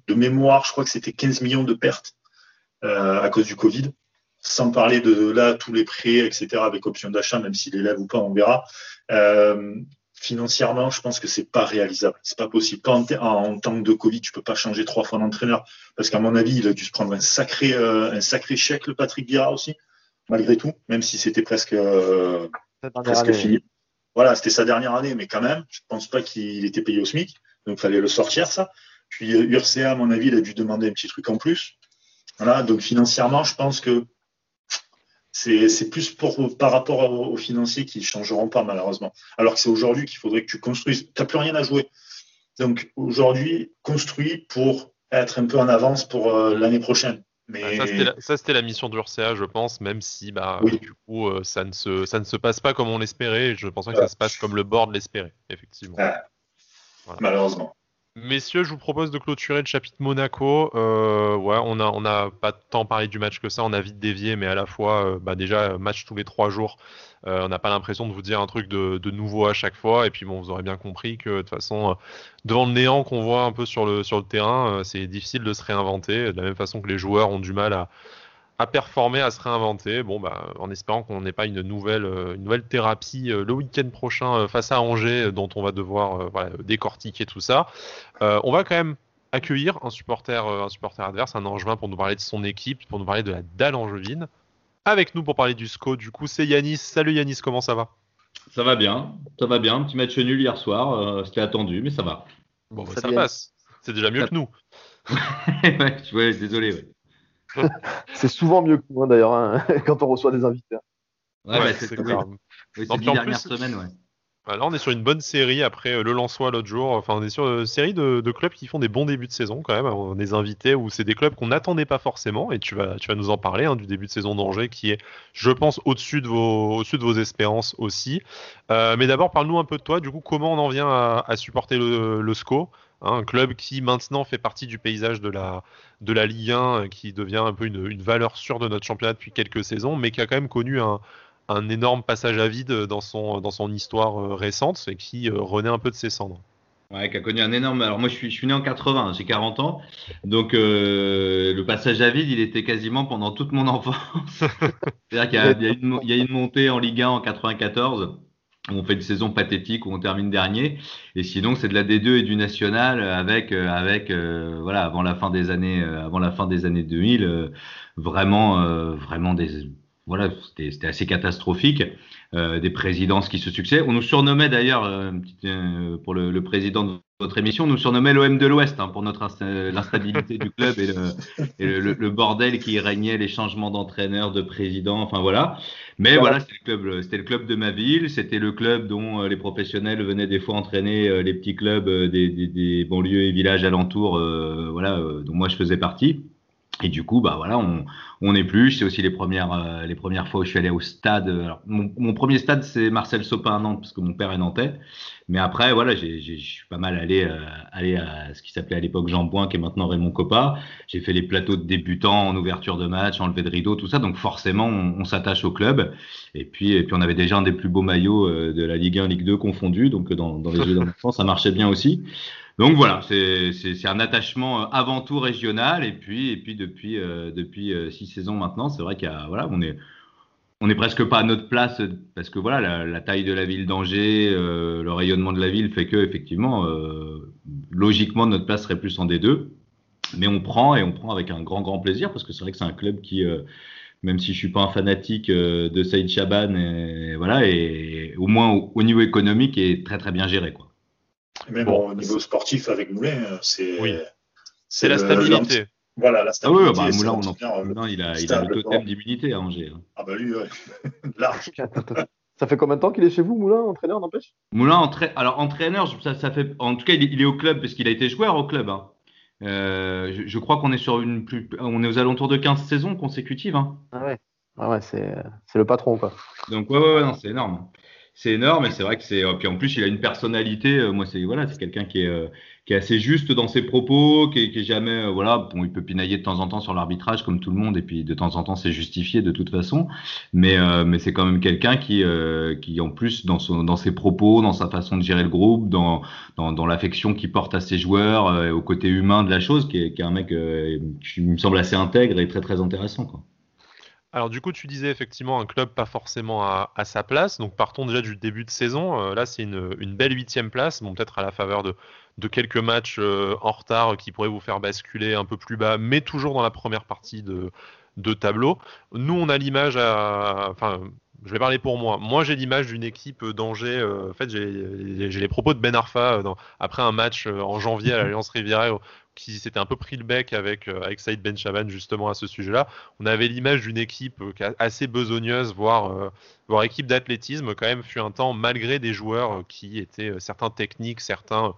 de mémoire, je crois que c'était 15 millions de pertes euh, à cause du Covid, sans parler de là tous les prêts, etc. avec option d'achat, même s'il élève ou pas, on verra. financièrement, je pense que c'est pas réalisable, c'est pas possible. en, en, temps de Covid, tu peux pas changer trois fois d'entraîneur, parce qu'à mon avis, il a dû se prendre un sacré, un sacré chèque le Patrick Vieira aussi, malgré tout, même si c'était presque, presque fini. Voilà, c'était sa dernière année, mais quand même, je pense pas qu'il était payé au SMIC, donc fallait le sortir, ça. Puis URCA, à mon avis, il a dû demander un petit truc en plus. Voilà, donc financièrement, je pense que c'est plus pour, par rapport aux, financiers qui ne changeront pas, malheureusement. Alors que c'est aujourd'hui qu'il faudrait que tu construises. Tu n'as plus rien à jouer. Donc aujourd'hui, construis pour être un peu en avance pour euh, l'année prochaine. Mais... ça, c'était la, mission de l'URCA, je pense, même si bah, du coup, euh, ça, ne se, ça ne se passe pas comme on l'espérait. Je pensais que ça se passe comme le board l'espérait, effectivement. Malheureusement. Messieurs, je vous propose de clôturer le chapitre Monaco. Euh, ouais, on n'a on a pas tant parlé du match que ça, on a vite dévié, mais à la fois, euh, bah déjà, match tous les trois jours. Euh, on n'a pas l'impression de vous dire un truc de, de, nouveau à chaque fois. Et puis, bon, vous aurez bien compris que de toute façon, devant le néant qu'on voit un peu sur le, sur le terrain, c'est difficile de se réinventer. De la même façon que les joueurs ont du mal à, à performer, à se réinventer. Bon, bah, en espérant qu'on n'ait pas une nouvelle, euh, une nouvelle thérapie euh, le week-end prochain euh, face à Angers, dont on va devoir voilà, décortiquer tout ça. on va quand même accueillir un supporter, un supporter adverse, un Angevin, pour nous parler de son équipe, pour nous parler de la dalle angevine. Avec nous pour parler du SCO, du coup, c'est Yanis. Salut Yanis, comment ça va? Ça va bien, ça va bien. Petit match nul hier soir, c'était attendu, mais ça va. Bon, bah, ça, passe. C'est déjà mieux que nous. ouais, désolé. Ouais. c'est souvent mieux que moi d'ailleurs hein, quand on reçoit des invités. Ouais, ouais c'est grave. Oui, c'est dernières semaines, ouais. Là, on est sur une bonne série après euh, le Lançois l'autre jour. Enfin, on est sur une série de, clubs qui font des bons débuts de saison quand même. On des invités où c'est des clubs qu'on n'attendait pas forcément. Et tu vas, tu vas nous en parler hein, du début de saison d'Angers qui est, je pense, au-dessus de vos, au-dessus de vos espérances aussi. Euh, mais d'abord, parle-nous un peu de toi. Du coup, comment on en vient à, supporter le, le SCO Hein, un club qui maintenant fait partie du paysage de la, de la Ligue 1, qui devient un peu une, valeur sûre de notre championnat depuis quelques saisons, mais qui a quand même connu un, énorme passage à vide dans son, dans son histoire euh, récente et qui euh, renaît un peu de ses cendres. Ouais, qui a connu un énorme. Alors moi, je suis, je suis né en 80, j'ai 40 ans, donc euh, le passage à vide, il était quasiment pendant toute mon enfance. C'est-à-dire qu'il y, y, a une montée en Ligue 1 en 94 on fait une saison pathétique où on termine dernier. Et sinon, c'est de la D2 et du national avec, euh, avec euh, voilà, avant la fin des années, euh, avant la fin des années 2000, vraiment, vraiment des, voilà, c'était assez catastrophique. des présidences qui se succèdent. On nous surnommait d'ailleurs, pour le, président de votre émission, on nous surnommait l'OM de l'Ouest hein, pour notre l'instabilité du club et, le, bordel qui régnait, les changements d'entraîneur, de président, enfin voilà. Mais voilà, c'était le club, de ma ville, c'était le club dont euh, les professionnels venaient des fois entraîner euh, les petits clubs euh, des, des, des, banlieues et villages alentours, voilà, dont moi je faisais partie. Et du coup, bah voilà, on, on plus. C'est aussi les premières, les premières fois où je suis allé au stade. mon, mon, premier stade, c'est Marcel Sopin à Nantes, parce que mon père est nantais. Mais après, voilà, je suis pas mal allé, euh, aller à ce qui s'appelait à l'époque Jean Boin, qui est maintenant Raymond Coppa. J'ai fait les plateaux de débutants en ouverture de match, en levée de rideau, tout ça. Donc forcément, on, s'attache au club. Et puis, et puis, on avait déjà un des plus beaux maillots euh, de la Ligue 1, Ligue 2 confondus. Donc dans, dans les jeux d'enfants, ça marchait bien aussi. Donc voilà, c'est un attachement euh, avant tout régional. Et puis, et puis depuis, depuis six saisons maintenant, c'est vrai qu'il voilà, on est on n'est presque pas à notre place parce que voilà la, taille de la ville d'Angers, euh, le rayonnement de la ville fait que effectivement, euh, logiquement notre place serait plus en D2, mais on prend et on prend avec un grand grand plaisir parce que c'est vrai que c'est un club qui, euh, même si je suis pas un fanatique de Saïd Chaban, et, voilà, et au moins au, niveau économique est très très bien géré quoi. Même au niveau sportif avec Moulin, c'est oui. c'est la stabilité. Voilà, la stabilité. Ah oui, bah, Moulin, on Moulin, il a, il a le totem d'immunité à Angers. Hein. Ah bah lui, ouais. large. Ça fait combien de temps qu'il est chez vous, Moulin, entraîneur, n'empêche? Moulin, alors entraîneur, ça, ça, fait. En tout cas, il, est au club parce qu'il a été joueur au club. Hein. Euh, je, crois qu'on est sur une plus, on est aux alentours de 15 saisons consécutives. Hein. Ah ouais, ah ouais c'est le patron quoi. Donc ouais, ouais, ouais c'est énorme c'est énorme et c'est vrai que c'est puis en plus il a une personnalité euh, moi c'est voilà c'est quelqu'un qui est euh, qui est assez juste dans ses propos qui est, qui est jamais euh, voilà bon il peut pinailler de temps en temps sur l'arbitrage comme tout le monde et puis de temps en temps c'est justifié de toute façon mais mais c'est quand même quelqu'un qui qui en plus dans son dans ses propos dans sa façon de gérer le groupe dans dans, dans l'affection qu'il porte à ses joueurs au côté humain de la chose qui est, qui est un mec qui me semble assez intègre et très très intéressant quoi. Alors du coup, tu disais effectivement un club pas forcément à, sa place. Donc partons déjà du début de saison. Euh, là, c'est une, belle huitième place. Bon, peut-être à la faveur de, quelques matchs euh, en retard qui pourraient vous faire basculer un peu plus bas, mais toujours dans la première partie de, tableau. Nous, on a l'image à... Enfin, je vais parler pour moi. Moi, j'ai l'image d'une équipe d'Angers. Euh, en fait, j'ai les propos de Ben Arfa après un match en janvier à l'Alliance Riviera qui s'était un peu pris le bec avec, euh, avec Saïd Ben Chaban justement à ce sujet-là. On avait l'image d'une équipe euh, assez besogneuse, voire, euh, voire équipe d'athlétisme quand même, fut un temps malgré des joueurs qui étaient certains techniques, certains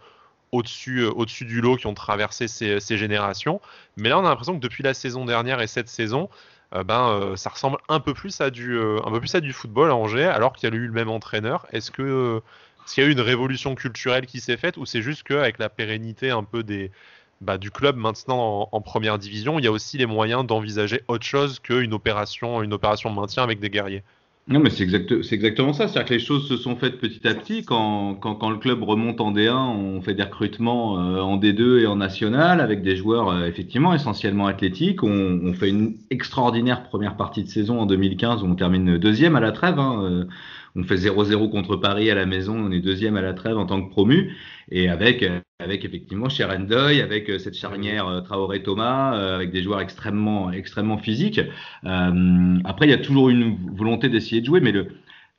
au-dessus au-dessus du lot qui ont traversé ces, ces, générations. Mais là, on a l'impression que depuis la saison dernière et cette saison, ben, ça ressemble un peu plus à du, un peu plus à du football à Angers, alors qu'il y a eu le même entraîneur. Est-ce que qu'il y a eu une révolution culturelle qui s'est faite ou c'est juste qu'avec la pérennité un peu des, bah, du club maintenant en, première division, il y a aussi les moyens d'envisager autre chose qu'une opération, une opération maintien avec des guerriers. Non, mais c'est exact, exactement ça. C'est-à-dire que les choses se sont faites petit à petit. Quand, quand, le club remonte en D1, on fait des recrutements euh, en D2 et en national avec des joueurs euh, effectivement essentiellement athlétiques. On, on, fait une extraordinaire première partie de saison en 2015 où on termine deuxième à la trêve. Hein. Euh, on fait 0-0 contre Paris à la maison, on est deuxième à la trêve en tant que promu, et avec, euh, avec effectivement Sherendoy, avec euh, cette charnière euh, Traoré-Thomas, avec des joueurs extrêmement, extrêmement physiques. après, il y a toujours une volonté d'essayer de jouer, mais le,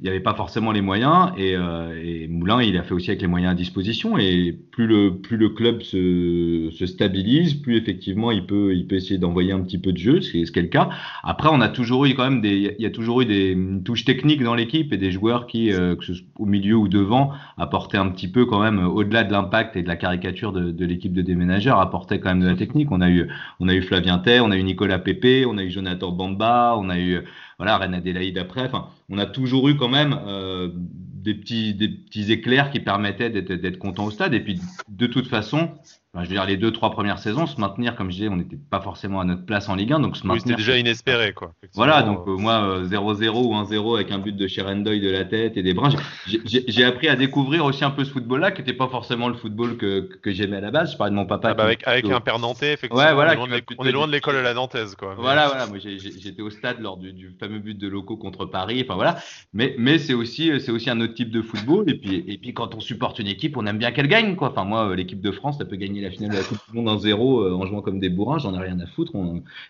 il n'y avait pas forcément les moyens et, euh, et, Moulin il a fait aussi avec les moyens à disposition et plus le plus le club se, se stabilise plus effectivement il peut il peut essayer d'envoyer un petit peu de jeu c'est ce qui est le cas. Après on a toujours eu quand même des il y a toujours eu des touches techniques dans l'équipe et des joueurs qui euh, que ce soit au milieu ou devant apportaient un petit peu quand même au-delà de l'impact et de la caricature de, de l'équipe de déménageurs apportaient quand même de la technique. On a eu on a eu Flavien on a eu Nicolas Pépé on a eu Jonathan Bamba on a eu voilà, Reine Adélaïde après. Enfin, on a toujours eu quand même euh, des, petits, des petits éclairs qui permettaient d'être content au stade. Et puis, de toute façon, je veux dire, les deux, trois premières saisons, se maintenir, comme je disais, on n'était pas forcément à notre place en Ligue 1. Donc se oui, c'était déjà inespéré. Quoi, voilà, donc euh, moi, 0-0 euh, ou 1-0 avec un but de Sherendoy de la tête et des brins. J'ai appris à découvrir aussi un peu ce football-là, qui n'était pas forcément le football que, que j'aimais à la base. Je parlais de mon papa. Ah bah avec, avec un père nantais, effectivement. Ouais, voilà, on est loin de l'école à la nantaise. Quoi. Voilà, voilà. Moi, j'étais au stade lors du, du, fameux but de locaux contre Paris. Enfin, voilà. Mais, mais c'est aussi, aussi un autre type de football. Et puis, et puis, quand on supporte une équipe, on aime bien qu'elle gagne. Quoi. Enfin, moi, l'équipe de France, ça peut gagner la finale de la Coupe du Monde d'un zéro euh, en jouant comme des bourrins, j'en ai rien à foutre.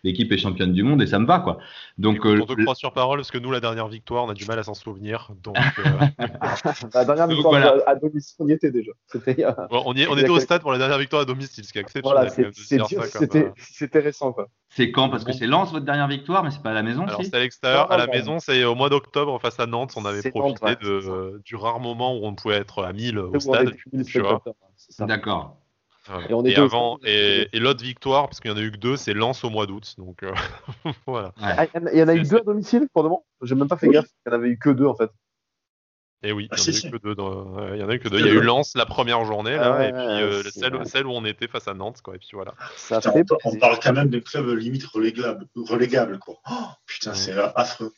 L'équipe est championne du monde et ça me va, quoi. Donc, euh, on te croit sur parole parce que nous, la dernière victoire, on a du mal à s'en souvenir. Donc, euh, la dernière victoire à domicile, on y était déjà. on, y, on était au stade pour la dernière victoire à domicile, ce qui est exceptionnel. Voilà, c'était récent, quoi. C'est quand? Parce que c'est Lens votre dernière victoire, mais c'est pas à la maison. Alors c'est à l'extérieur. À la maison, c'est au mois d'octobre face à Nantes. On avait profité de, du rare moment où on pouvait être à 1000 au stade. D'accord. Et, avant, et, l'autre victoire, parce qu'il y en a eu que deux, c'est Lens au mois d'août. Donc euh, voilà. Ah, il y en a eu deux à domicile pour le moment J'ai même pas fait gaffe qu'il n'y en avait eu que deux en fait. Et oui, il y, en a eu que deux il y en a eu que deux. Il y a eu Lens la première journée, là, ah et puis euh, celle, celle, où on était face à Nantes, quoi. Et puis voilà. Ça fait on, parle quand même de club limite relégable, relégable quoi. Oh, putain, c'est affreux.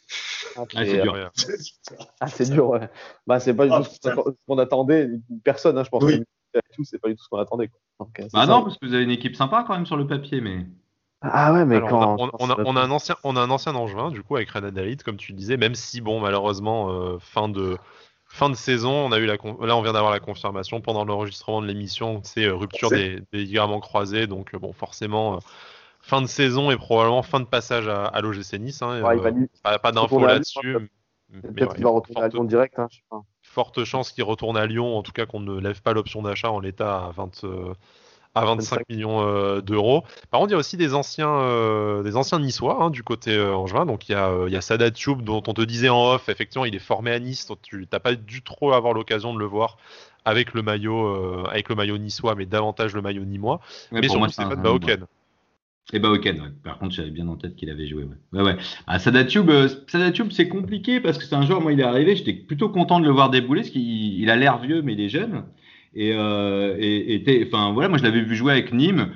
Ah, c'est dur. ah, c'est dur, ouais. Bah, c'est pas du tout ce qu'on attendait. Personne, hein, je pense. Oui c'est pas du tout ce qu'on attendait. Quoi. Euh, bah non, parce que vous avez une équipe sympa quand même sur le papier, mais. Ah ouais, mais quand. On a, on, a, un ancien, on a un ancien Angevin, du coup, avec Rennes comme tu le disais, même si, bon, malheureusement, euh, fin de. Fin de saison, on a eu la là on vient d'avoir la confirmation pendant l'enregistrement de l'émission, c'est euh, rupture des, des, ligaments croisés, donc bon forcément fin de saison et probablement fin de passage à, à l'OGC Nice. Hein, pas, pas d'infos là-dessus. Peut-être qu'il va retourner à Lyon direct, hein, je sais pas forte chance qu'il retourne à Lyon, en tout cas qu'on ne lève pas l'option d'achat en l'état à, 20, à 25 millions euh, d'euros. Par contre, il y a aussi des anciens, euh, des anciens niçois hein, du côté euh, angevin. Donc, il y a, il y a Sadat Choub, dont on te disait en off, effectivement, il est formé à Nice. Donc tu n'as pas dû trop avoir l'occasion de le voir avec le maillot, avec le maillot niçois, mais davantage le maillot nîmois. mais pour moi, Et Baoken, ouais. par contre, j'avais bien en tête qu'il avait joué. Ouais, ouais. Ah, Sadatube, c'est compliqué parce que c'est un joueur, moi, il est arrivé, j'étais plutôt content de le voir débouler parce qu'il il a l'air vieux, mais il est jeune. Et, euh, et, enfin voilà, moi je l'avais vu jouer avec Nîmes.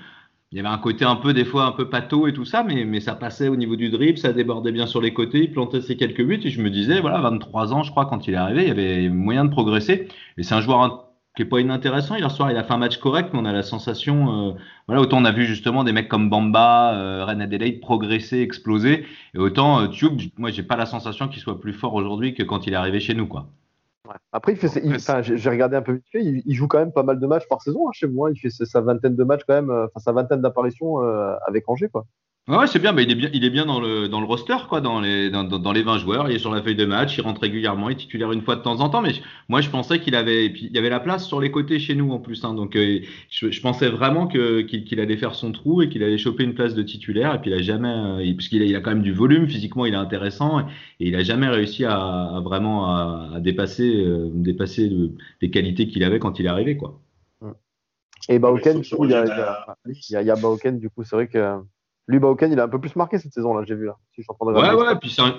Il y avait un côté un peu des fois un peu pâteau et tout ça, mais, mais ça passait au niveau du dribble, ça débordait bien sur les côtés, il plantait ses quelques buts et je me disais voilà, 23 ans je crois quand il est arrivé, il y avait moyen de progresser. Et c'est un joueur qui est pas inintéressant. Hier soir, il a fait un match correct, mais on a la sensation, euh, voilà, autant on a vu justement des mecs comme Bamba, euh, Ren Adelaide progresser, exploser, et autant euh, Tube, moi j'ai pas la sensation qu'il soit plus fort aujourd'hui que quand il est arrivé chez nous, quoi. Après, il fait, enfin, j'ai regardé un peu vite fait, il, joue quand même pas mal de matchs par saison hein, chez moi. Il fait sa vingtaine de matchs quand même, euh, enfin sa vingtaine d'apparitions euh, avec Angers, quoi. Ouais, c'est bien, mais il est bien, il est bien dans le, dans le roster, quoi, dans les, dans, dans, les 20 joueurs. Il est sur la feuille de match, il rentre régulièrement, il est titulaire une fois de temps en temps. Mais moi, je pensais qu'il avait, et puis il y avait la place sur les côtés chez nous en plus. Hein, donc, euh, je, je, pensais vraiment que qu'il allait faire son trou et qu'il allait choper une place de titulaire. Et puis il a jamais, euh, puisqu'il a, il a quand même du volume, physiquement, il est intéressant et, il a jamais réussi à, à vraiment à, dépasser, euh, dépasser les qualités qu'il avait quand il est arrivé, quoi. Et Baoken, du coup, il y a, il y a, il y a Baoken, du coup, c'est vrai que lui, Bauken, il a un peu plus marqué cette saison-là, j'ai vu. Là, si je ouais, ouais, puis c'est un,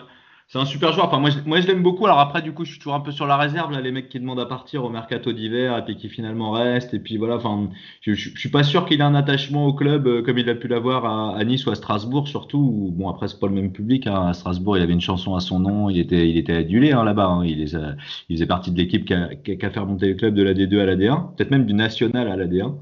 c'est un super joueur. Enfin, moi, je, moi, je l'aime beaucoup. Alors après, du coup, je suis toujours un peu sur la réserve. Là, les mecs qui demandent à partir au mercato d'hiver et puis qui finalement restent. Et puis voilà. Enfin, je, je, suis pas sûr qu'il ait un attachement au club euh, comme il a pu l'avoir à, à, Nice ou à Strasbourg, surtout. bon, après, c'est pas le même public. Hein. À Strasbourg, il avait une chanson à son nom. Il était, il était adulé hein, là-bas. Hein. Il, il faisait partie de l'équipe qui a, qui a fait remonter le club de la D2 à la D1, peut-être même du national à la D1.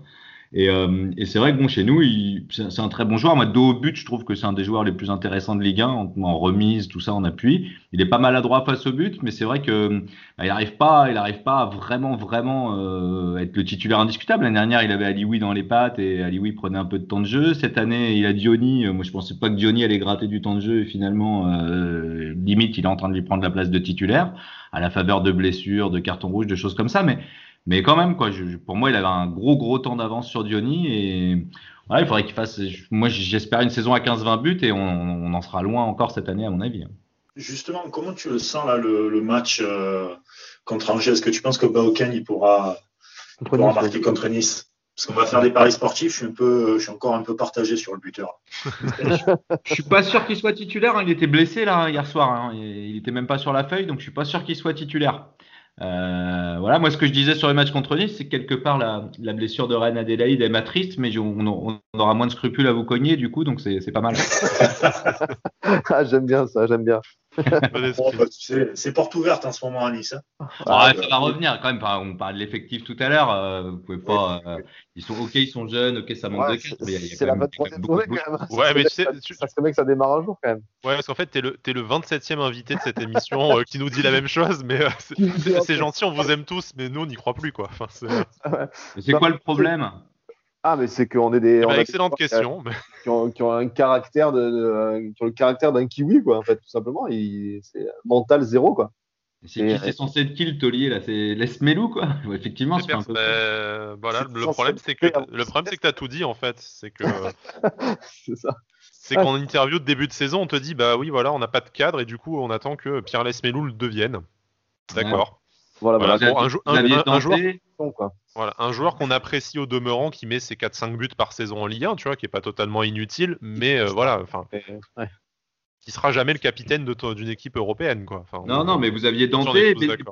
Et, euh, et c'est vrai que bon, chez nous, c'est un très bon joueur. Moi, dos au but, je trouve que c'est un des joueurs les plus intéressants de Ligue 1 en, remise, tout ça, en appui. Il est pas maladroit face au but, mais c'est vrai que bah, il arrive pas, il arrive pas à vraiment, vraiment euh, être le titulaire indiscutable. L'année dernière, il avait Alioui dans les pattes et Alioui prenait un peu de temps de jeu. Cette année, il a Diony. Moi, je pensais pas que Diony allait gratter du temps de jeu et finalement, euh, limite, il est en train de lui prendre la place de titulaire à la faveur de blessures, de cartons rouges, de choses comme ça. Mais mais quand même, quoi, je, pour moi, il avait un gros, gros temps d'avance sur Diony. Et voilà, il faudrait qu'il fasse. Moi, j'espère une saison à 15-20 buts et on, on, en sera loin encore cette année, à mon avis. Hein. Justement, comment tu le sens, là, le, le match euh, contre Angers? Est-ce que tu penses que Baoken, il pourra, il pourra marquer contre Nice? Parce qu'on va faire des paris sportifs, je suis, un peu, je suis encore un peu partagé sur le buteur. je suis pas sûr qu'il soit titulaire. Hein. Il était blessé là hier soir. Hein. Il était même pas sur la feuille, donc je suis pas sûr qu'il soit titulaire. Euh, voilà, moi ce que je disais sur les matchs contre Nice, c'est que quelque part la, la, blessure de Reine Adélaïde est matrice, mais on, on, aura moins de scrupules à vous cogner du coup, donc c'est pas mal. ah, j'aime bien ça, j'aime bien. Bah, c'est porte ouverte en ce moment à Nice. Hein. ça va revenir quand même. On parle de l'effectif tout à l'heure. Euh, vous pouvez pas. Euh, ils sont ok, ils sont jeunes. Ok, ça manque de carte. C'est la 23 quand même. Ouais, mais tu sais, tu... ça serait que ça démarre un jour quand même. Ouais, parce qu'en fait, t'es le, es le 27e invité de cette émission euh, qui nous dit la même chose. Mais c'est gentil, on vous aime tous, mais nous on n'y croit plus quoi. Enfin, c'est quoi le problème? Ah, mais c'est qu'on est des. Eh ben, excellente question. Qui, ont, qui, ont, un caractère de, qui ont le caractère d'un kiwi, quoi, en fait, tout simplement. C'est mental zéro, quoi. C'est censé être qui le taulier là? C'est Lesmelou quoi Effectivement, c'est un peu. Euh, voilà, le problème c'est que le problème c'est que t'as tout dit en fait, c'est que. c'est ça. C'est qu'en interview de début de saison, on te dit bah oui voilà, on n'a pas de cadre et du coup on attend que Pierre Lesmelou le devienne. D'accord. Voilà, voilà. un, joueur, un joueur qu'on apprécie au demeurant, qui met ses 4-5 buts par saison en Ligue 1, tu vois, qui est pas totalement inutile, mais euh, voilà, enfin, ouais. qui sera jamais le capitaine d'une équipe européenne, quoi. non, non, mais vous aviez Dante,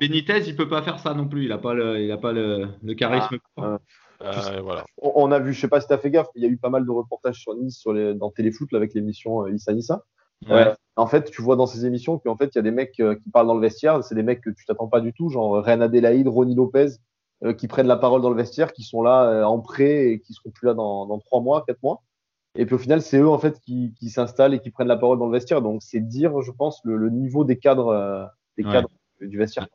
Benitez, il peut pas faire ça non plus, il a pas le, il a pas le, le charisme. Ah, euh, voilà. on, a vu, je sais pas si tu as fait gaffe, il y a eu pas mal de reportages sur Nice sur les, dans Téléfoot là, avec l'émission euh, Issa Nissa. Ouais. En fait, tu vois dans ces émissions qu'en fait, il y a des mecs euh, qui parlent dans le vestiaire. C'est des mecs que tu t'attends pas du tout, genre Reine Adélaïde, Ronnie Lopez, euh, qui prennent la parole dans le vestiaire, qui sont là euh, en prêt et qui seront plus là dans, dans 3 mois, 4 mois. Et puis au final, c'est eux en fait qui, qui s'installent et qui prennent la parole dans le vestiaire. Donc c'est dire, je pense, le, le niveau des cadres, des cadres du vestiaire.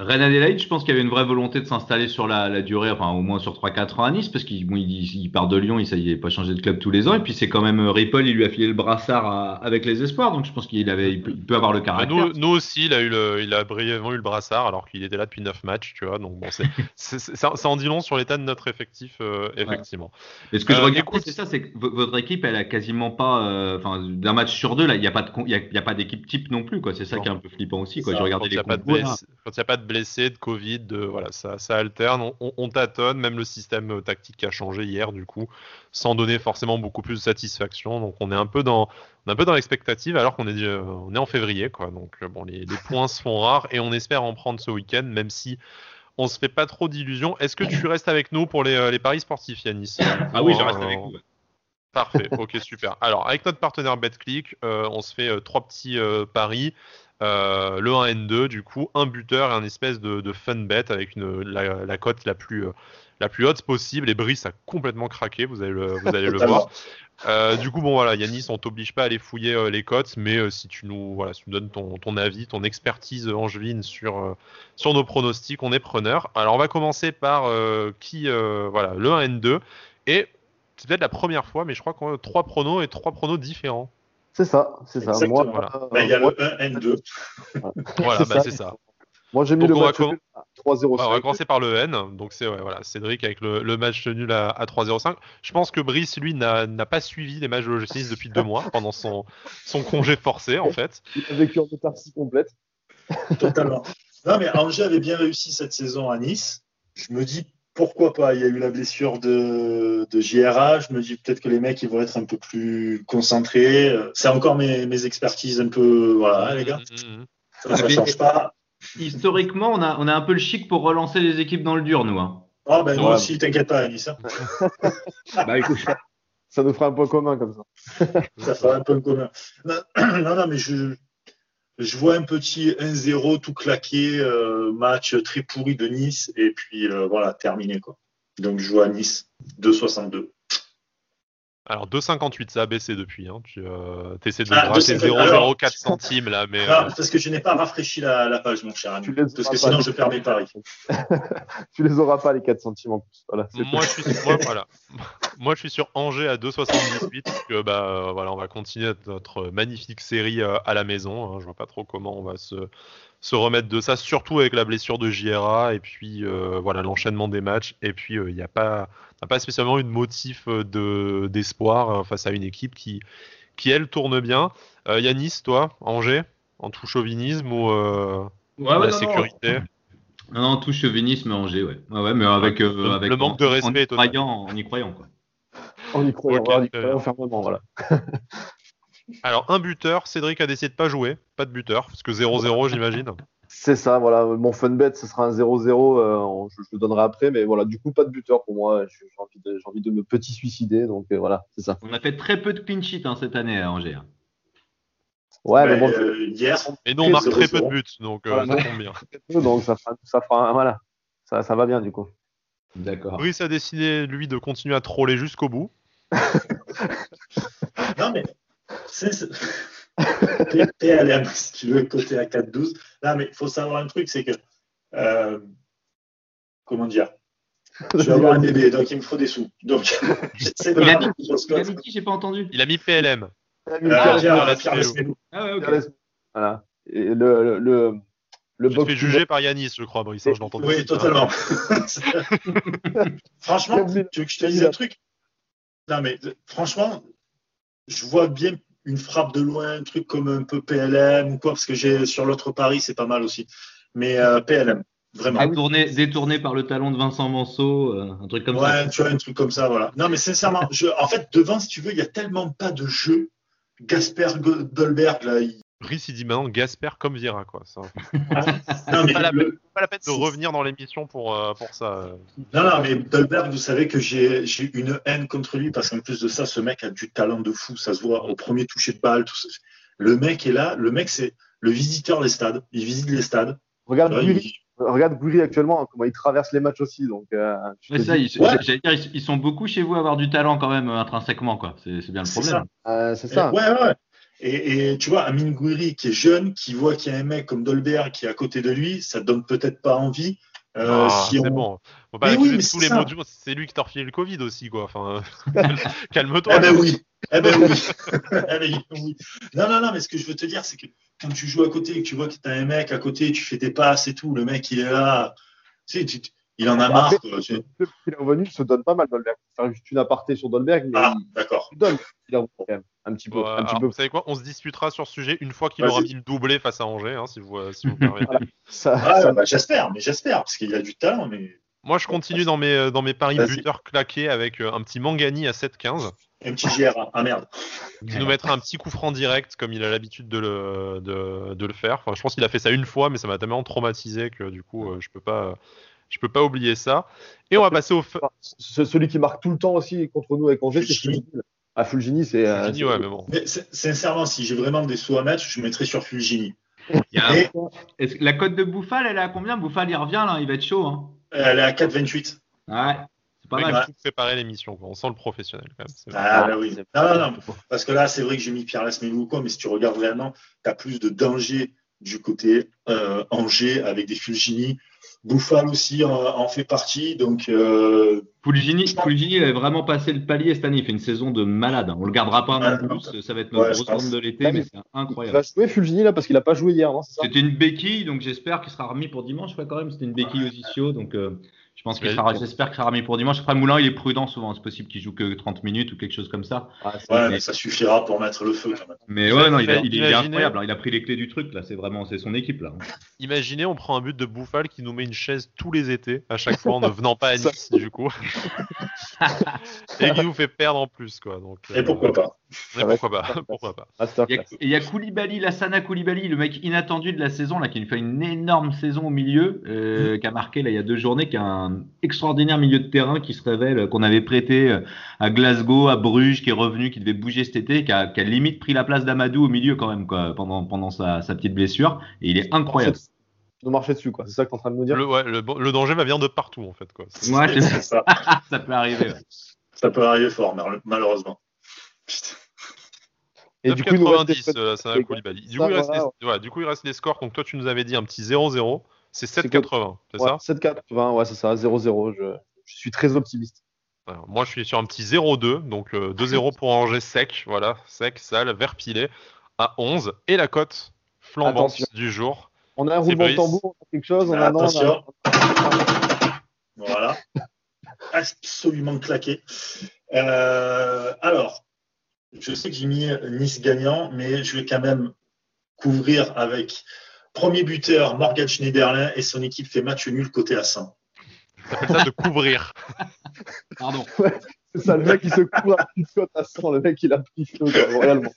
Ren Adelaide, je pense qu'il y avait une vraie volonté de s'installer sur la, durée, enfin au moins sur 3-4 ans à Nice, parce qu'il il, part de Lyon, il n'est pas changé de club tous les ans, et puis c'est quand même euh, Ripoll, il lui a filé le brassard avec les espoirs, donc je pense qu'il avait, il peut, avoir le caractère. Nous, aussi, il a, eu le, il a brièvement eu le brassard, alors qu'il était là depuis 9 matchs, tu vois, donc bon, ça en dit long sur l'état de notre effectif, euh, effectivement. Et ce que je euh, regarde, c'est ça, c'est que votre équipe, elle a quasiment pas, enfin d'un match sur deux, là, il n'y a pas de, y a, pas d'équipe type non plus, quoi. C'est ça qui est un peu flippant aussi, quoi. Je regardais les quand il n'y a pas de blessés, de Covid, de, voilà, ça, ça alterne, on, tâtonne, même le système euh, tactique a changé hier, du coup, sans donner forcément beaucoup plus de satisfaction. Donc on est un peu dans, un peu dans l'expectative alors qu'on est, euh, on est en février, quoi. Donc euh, bon, les, points se font rares et on espère en prendre ce week-end, même si on se fait pas trop d'illusions. Est-ce que tu restes avec nous pour les, paris sportifs, Yanis Ah oui, je reste avec vous. Parfait, ok, super. Alors, avec notre partenaire BetClick, on se fait trois petits paris. Euh, le 1N2, du coup, un buteur et un espèce de, fun bet avec une, la, cote la plus, euh, la plus haute possible. Et Brice a complètement craqué, vous allez le, vous allez le voir. Euh, du coup, bon voilà, Yanis, on t'oblige pas à aller fouiller les cotes, mais si tu nous, voilà, tu nous donnes ton, ton, avis, ton expertise angevine sur, sur nos pronostics, on est preneur. Alors, on va commencer par qui, voilà, le 1N2. Et c'est peut-être la première fois, mais je crois qu'on a trois pronos et trois pronos différents. C'est ça, c'est ça. Moi, voilà. Il y a le 1 N2. voilà, bah, c'est ça. Moi, j'ai mis le match nul à 3-0. on va commencer par le N. Donc, c'est ouais, voilà, Cédric avec le, le match nul à, à 3-0-5. Je pense que Brice, lui, n'a pas suivi les matchs de l'OGC depuis deux mois, pendant son, son congé forcé, en fait. Il a vécu en autarcie complète. Totalement. Non, mais Angers avait bien réussi cette saison à Nice. Je me dis pourquoi pas Il y a eu la blessure de, de JRA. Je me dis peut-être que les mecs ils vont être un peu plus concentrés. C'est encore mes, mes, expertises un peu. Voilà, hein, les gars. Mm, mm, mm. Ça ne change pas. Historiquement, on a, on a un peu le chic pour relancer les équipes dans le dur, nous. Hein. Ah, ben nous aussi, t'inquiète pas, Alice. Hein. bah, écoute, ça nous fera un point commun comme ça. ça fera un point commun. non, non, mais je, je vois un petit 1-0 tout claqué, euh, match très pourri de Nice, et puis euh, voilà, terminé. Quoi. Donc je vois Nice 2-62. Alors 2,58 ça a baissé depuis. Hein. Tu euh, essaies de ah, gratter 0,04 centimes là, mais. Non, parce que je n'ai pas rafraîchi la, page, mon cher ami. Parce que sinon je perds mes paris. tu les auras pas les 4 centimes en plus. moi, je suis, moi, voilà. moi je suis sur Angers à 2,78. bah voilà, on va continuer notre magnifique série euh, à la maison. Hein. Je vois pas trop comment on va se se remettre de ça, surtout avec la blessure de JRA et puis euh, voilà l'enchaînement des matchs. Et puis il n'y a pas pas spécialement une motif euh, de d'espoir euh, face à une équipe qui, qui elle tourne bien. Euh, Yanis, toi, Angers, en tout chauvinisme ou la sécurité? Non. non, tout chauvinisme Angers, ouais. ouais, mais avec, le, avec le manque de respect, en, y croyant, en y croyant, quoi. En y croyant, okay, en fermement, voilà. Alors, un buteur, Cédric a décidé de pas jouer, pas de buteur, parce que 0-0, j'imagine. C'est ça, voilà. Mon fun bet, ce sera un 0-0. Euh, je, le donnerai après, mais voilà, du coup, pas de buteur pour moi. J'ai envie, de, envie de me petit suicider, donc euh, voilà, c'est ça. On a fait très peu de clean sheet hein, cette année à Angers. Hein. Ouais, mais, bon. Euh, hier. Et nous, on marque très peu de buts, donc ça tombe bien. donc ça fera, ça fera, voilà, ça, ça va bien du coup. D'accord. Brice a décidé, lui, de continuer à troller jusqu'au bout. non, mais. PLM, si tu veux, côté à 4-12. Là, mais il faut savoir un truc, c'est que. Euh, comment dire? Je vais avoir un bébé, donc il me faut des sous. Donc, il, a mis, il a mis qui? J'ai pas entendu. Il a mis PLM. Il a mis ah, Pierre, Ah, ok. Voilà. Et le, le, le je fais juger par Yanis, je crois, Brice. Hein, je l'entends. Oui, totalement. franchement, tu veux que je te dise un truc? Non, mais franchement, je vois bien une frappe de loin, un truc comme un peu PLM ou quoi, parce que j'ai sur l'autre pari, c'est pas mal aussi. Mais euh, PLM, vraiment. Détourné, détourné par le talon de Vincent Manceau, euh, un truc comme ça. Ouais, tu vois, un truc comme ça, voilà. Non, mais sincèrement, je, en fait, devant, si tu veux, il y a tellement pas de jeu. Gasper Dolberg, là, il, Brice, il dit maintenant Gasper comme Vira, quoi. Ça... non, mais pas, la peine, pas, la peine, de revenir dans l'émission pour, euh, pour ça. Non, non, mais Dolberg, vous savez que j'ai une haine contre lui parce qu'en plus de ça, ce mec a du talent de fou. Ça se voit au premier toucher de balle. Tout ça. Le mec est là. Le mec, c'est le visiteur des stades. Il visite les stades. Regarde Goury. Regarde actuellement, comment il traverse les matchs aussi. Donc, euh, ça, ils, dire, ils, sont beaucoup chez vous à avoir du talent quand même intrinsèquement. quoi. C'est bien le problème. C'est ça. Euh, ça. ouais, ouais. Et, tu vois, Amin Gouiri qui est jeune, qui voit qu'il y a un mec comme Dolberg qui est à côté de lui, ça donne peut-être pas envie. Euh, ah, c'est bon. Pas oui, tous les mots C'est lui qui t'a refilé le Covid aussi, quoi. Enfin, calme-toi. Eh ben oui. Eh ben oui. eh ben oui. Non, non, non, mais ce que je veux te dire, c'est que quand tu joues à côté et que tu vois que tu as un mec à côté, tu fais des passes et tout, le mec il est là. Tu sais, tu, il en a marre. Depuis qu'il est revenu, il se donne pas mal, Dolberg. Faire juste une aparté sur Dolberg, mais ah, d'accord. il donne. Il a quand même un petit peu. un petit peu. Vous savez quoi On se disputera sur ce sujet une fois qu'il aura mis le doublé face à Angers, hein, si vous, euh, si vous permettez. ça, ah, Bah, j'espère, mais j'espère, parce qu'il a du talent. Mais... Moi, je continue dans mes, euh, dans mes paris buteurs claqués avec euh, un petit Mangani à 7-15. Un petit GR, ah merde. Qui nous mettra un petit coup franc direct, comme il a l'habitude de le, de, de le faire. Enfin, je pense qu'il a fait ça une fois, mais ça m'a tellement traumatisé que du coup, je peux pas je peux pas oublier ça. Et on va passer au. Celui qui marque tout le temps aussi contre nous avec Angers, c'est Fulgini. Ah, Fulgini, c'est. Euh, ouais, mais bon. sincèrement, si j'ai vraiment des sous à mettre, je mettrais sur Fulgini. La cote de Bouffal, elle est à combien? Bouffal, il revient là, il va être chaud. Hein. Elle est à 4,28. Ouais. C'est pas mal. Il préparer l'émission, on sent le professionnel quand même. Ah, bah oui. Non, non, non. Parce que là, c'est vrai que j'ai mis Pierre Lasmelou ou quoi, mais si tu regardes vraiment, tu as plus de danger du côté euh, Angers avec des Fulgini. Bouffal aussi en, fait partie. Donc, euh... Fulgini, il avait vraiment passé le palier cette année. Il fait une saison de malade. On le gardera pas un plus. Ça va être notre grosse vente de l'été, mais c'est incroyable. Il va jouer Fulgini là parce qu'il n'a pas joué hier. C'était une béquille, donc j'espère qu'il sera remis pour dimanche. quand même, c'était une béquille aux ischios. Donc, euh, je pense qu'il sera, j'espère qu'il sera remis pour dimanche. Après, Moulin, il est prudent souvent. C'est possible qu'il joue que 30 minutes ou quelque chose comme ça. ouais, mais ça suffira pour mettre le feu quand même. Mais ouais, non, il, est incroyable. Hein. Il a pris les clés du truc là. C'est vraiment, c'est son équipe là. Imaginez, on prend un but de Bouffal qui nous met une chaise tous les étés, à chaque fois en ne venant pas à Nice du coup, et qui nous fait perdre en plus quoi. Donc. Et pourquoi pas pourquoi pas, pourquoi pas. Il y a, Koulibaly, Lassana Koulibaly, le mec inattendu de la saison là, qui fait une énorme saison au milieu, euh, qui a marqué là il y a deux journées, qui a un extraordinaire milieu de terrain qui se révèle, qu'on avait prêté euh, à Glasgow, à Bruges, qui est revenu, qui devait bouger cet été, qui a, qui a limite pris la place d'Amadou au milieu quand même quoi, pendant, pendant sa, sa, petite blessure. Et il est incroyable. De marcher dessus, quoi. C'est ça que tu es en train de nous dire. Le, ouais, le, danger va venir de partout, en fait, quoi. Ouais, c'est ça. ça peut arriver. Ça peut arriver fort, malheureusement. Et du coup, 90, euh, ça Koulibaly. Du, coup, il reste les... du coup, il reste les scores. Donc, toi, tu nous avais dit un petit 0-0. C'est 7,80, c'est ça? 7,80, ouais, c'est ça, 0-0. Je... je, suis très optimiste. moi, je suis sur un petit 0-2, donc 2-0 euh, pour Angers sec, voilà, sec, sale, vert pilé, à 11. Et la cote flambante du jour. On a un roulement de tambour, quelque chose on a, Attention. Voilà. Absolument claqué. Euh, alors, je sais que j'ai mis Nice gagnant, mais je vais quand même couvrir avec Premier buteur, Morgan Schneiderlin, et son équipe fait match nul côté à 100. C'est ça de couvrir. Pardon. c'est ça, le mec il se couvre à petite cote à 100, le mec il a pris chaud, réellement.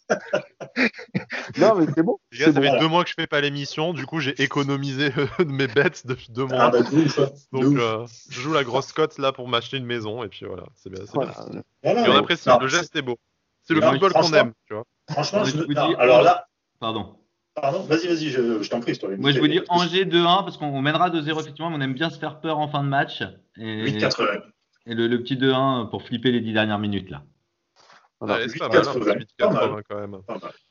non, mais c'est bon. ça fait deux mois que je fais pas l'émission, du coup j'ai économisé euh, mes bêtes depuis deux mois. Ah, bah, ouf, hein. Donc euh, je joue la grosse cote là pour m'acheter une maison, et puis voilà, c'est bien. bien. et on apprécie, le geste est beau. C'est le football qu'on aime, tu vois. Franchement, je, non, alors là. Pardon. Pardon, vas-y, vas-y, je, t'en prie. Moi, je vous dis Angers 2-1 parce qu'on mènera 2-0 effectivement, mais on aime bien se faire peur en fin de match. Et, 8-80. Et le, le, petit 2-1 pour flipper les 10 dernières minutes là. Voilà, 8-80 quand même.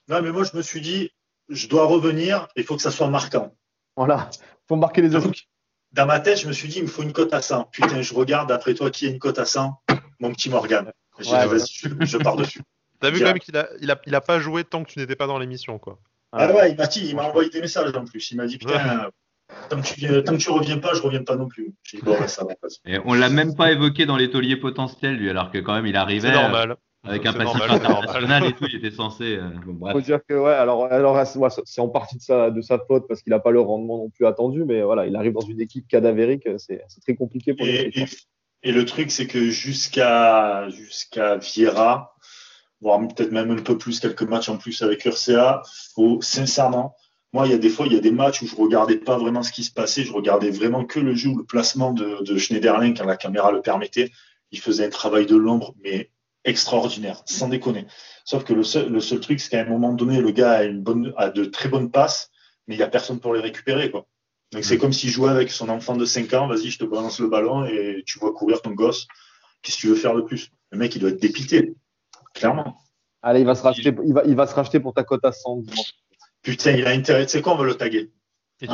Non, mais moi, je me suis dit, je dois revenir, il faut que ça soit marquant. Voilà, il faut marquer les autres. Dans ma tête, je me suis dit, il me faut une cote à 100. Putain, je regarde après toi qui a une cote à 100, mon petit Morgan. je, je, pars dessus. T'as vu quand même qu'il a, il a, il a pas joué tant que tu n'étais pas dans l'émission, quoi. Ah ouais, il m'a dit, il m'a envoyé des messages en plus. Il m'a dit, putain, tant, que tu, tant que tu reviens pas, je reviens pas non plus. Dit, bon, ça va, Et on l'a même pas évoqué dans les tauliers potentiels, lui, alors que quand même, il arrivait. C'est normal. Avec un passif international et tout, il était censé. Euh, bon, Faut dire que ouais, alors, alors c'est en partie de sa, de sa faute parce qu'il n'a pas le rendement non plus attendu, mais voilà, il arrive dans une équipe cadavérique, c'est très compliqué pour lui. Et, et, le truc, c'est que jusqu'à jusqu'à Vieira, voire peut-être même un peu plus, quelques matchs en plus avec RCA. Faut, sincèrement, moi, il y a des fois, il y a des matchs où je regardais pas vraiment ce qui se passait. Je regardais vraiment que le jeu, le placement de, de Schneiderlin quand la caméra le permettait. Il faisait un travail de l'ombre, mais extraordinaire, sans déconner. Sauf que le seul, le seul truc, c'est qu'à un moment donné, le gars a, une bonne, a de très bonnes passes, mais il n'y a personne pour les récupérer, quoi. Donc c'est mm. comme s'il jouait avec son enfant de 5 ans, vas-y, je te balance le ballon et tu vois courir ton gosse. Qu'est-ce que tu veux faire de plus? Le mec, il doit être dépité clairement. Allez, il va se racheter, il va, il va se racheter pour ta cote à 100. Putain, il a intérêt. C'est quoi, on va le taguer. Et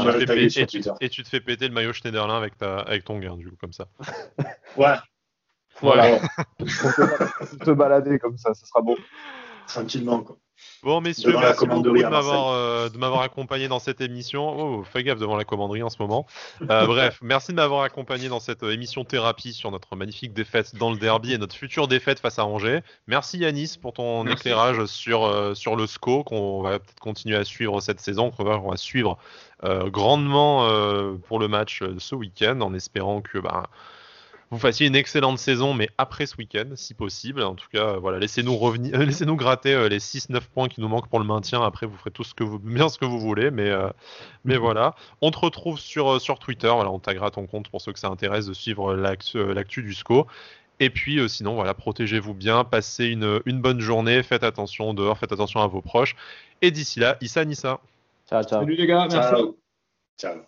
tu, te fais péter le maillot Schneiderlin avec, ta, avec ton gain, du coup, comme ça. ouais. Voilà. Pour te balader comme ça, ça sera bon. Tranquillement, quoi. Bon, messieurs, merci beaucoup euh, de m'avoir accompagné dans cette émission. Oh, fais gaffe devant la commanderie en ce moment. Euh, bref, merci de m'avoir accompagné dans cette euh, émission thérapie sur notre magnifique défaite dans le derby et notre future défaite face à Angers. Merci Yanis pour ton éclairage sur, sur le SCO qu'on va peut-être continuer à suivre cette saison, qu'on va, va, suivre grandement pour le match ce week-end en espérant que. Bah, vous fassiez une excellente saison, mais après ce week-end, si possible. En tout cas, voilà, laissez-nous revenir, laissez-nous gratter euh, les 6-9 points qui nous manquent pour le maintien. Après, vous ferez tout ce que vous, bien ce que vous voulez, mais, euh, mais voilà. On te retrouve sur, euh, sur Twitter. Voilà, on taguera ton compte pour ceux que ça intéresse de suivre l'actu du SCO. Et puis, sinon, voilà, protégez-vous bien, passez une, une bonne journée, faites attention dehors, faites attention à vos proches. Et d'ici là, Issa Nissa. Ciao, ciao. Salut les gars, merci. Ciao.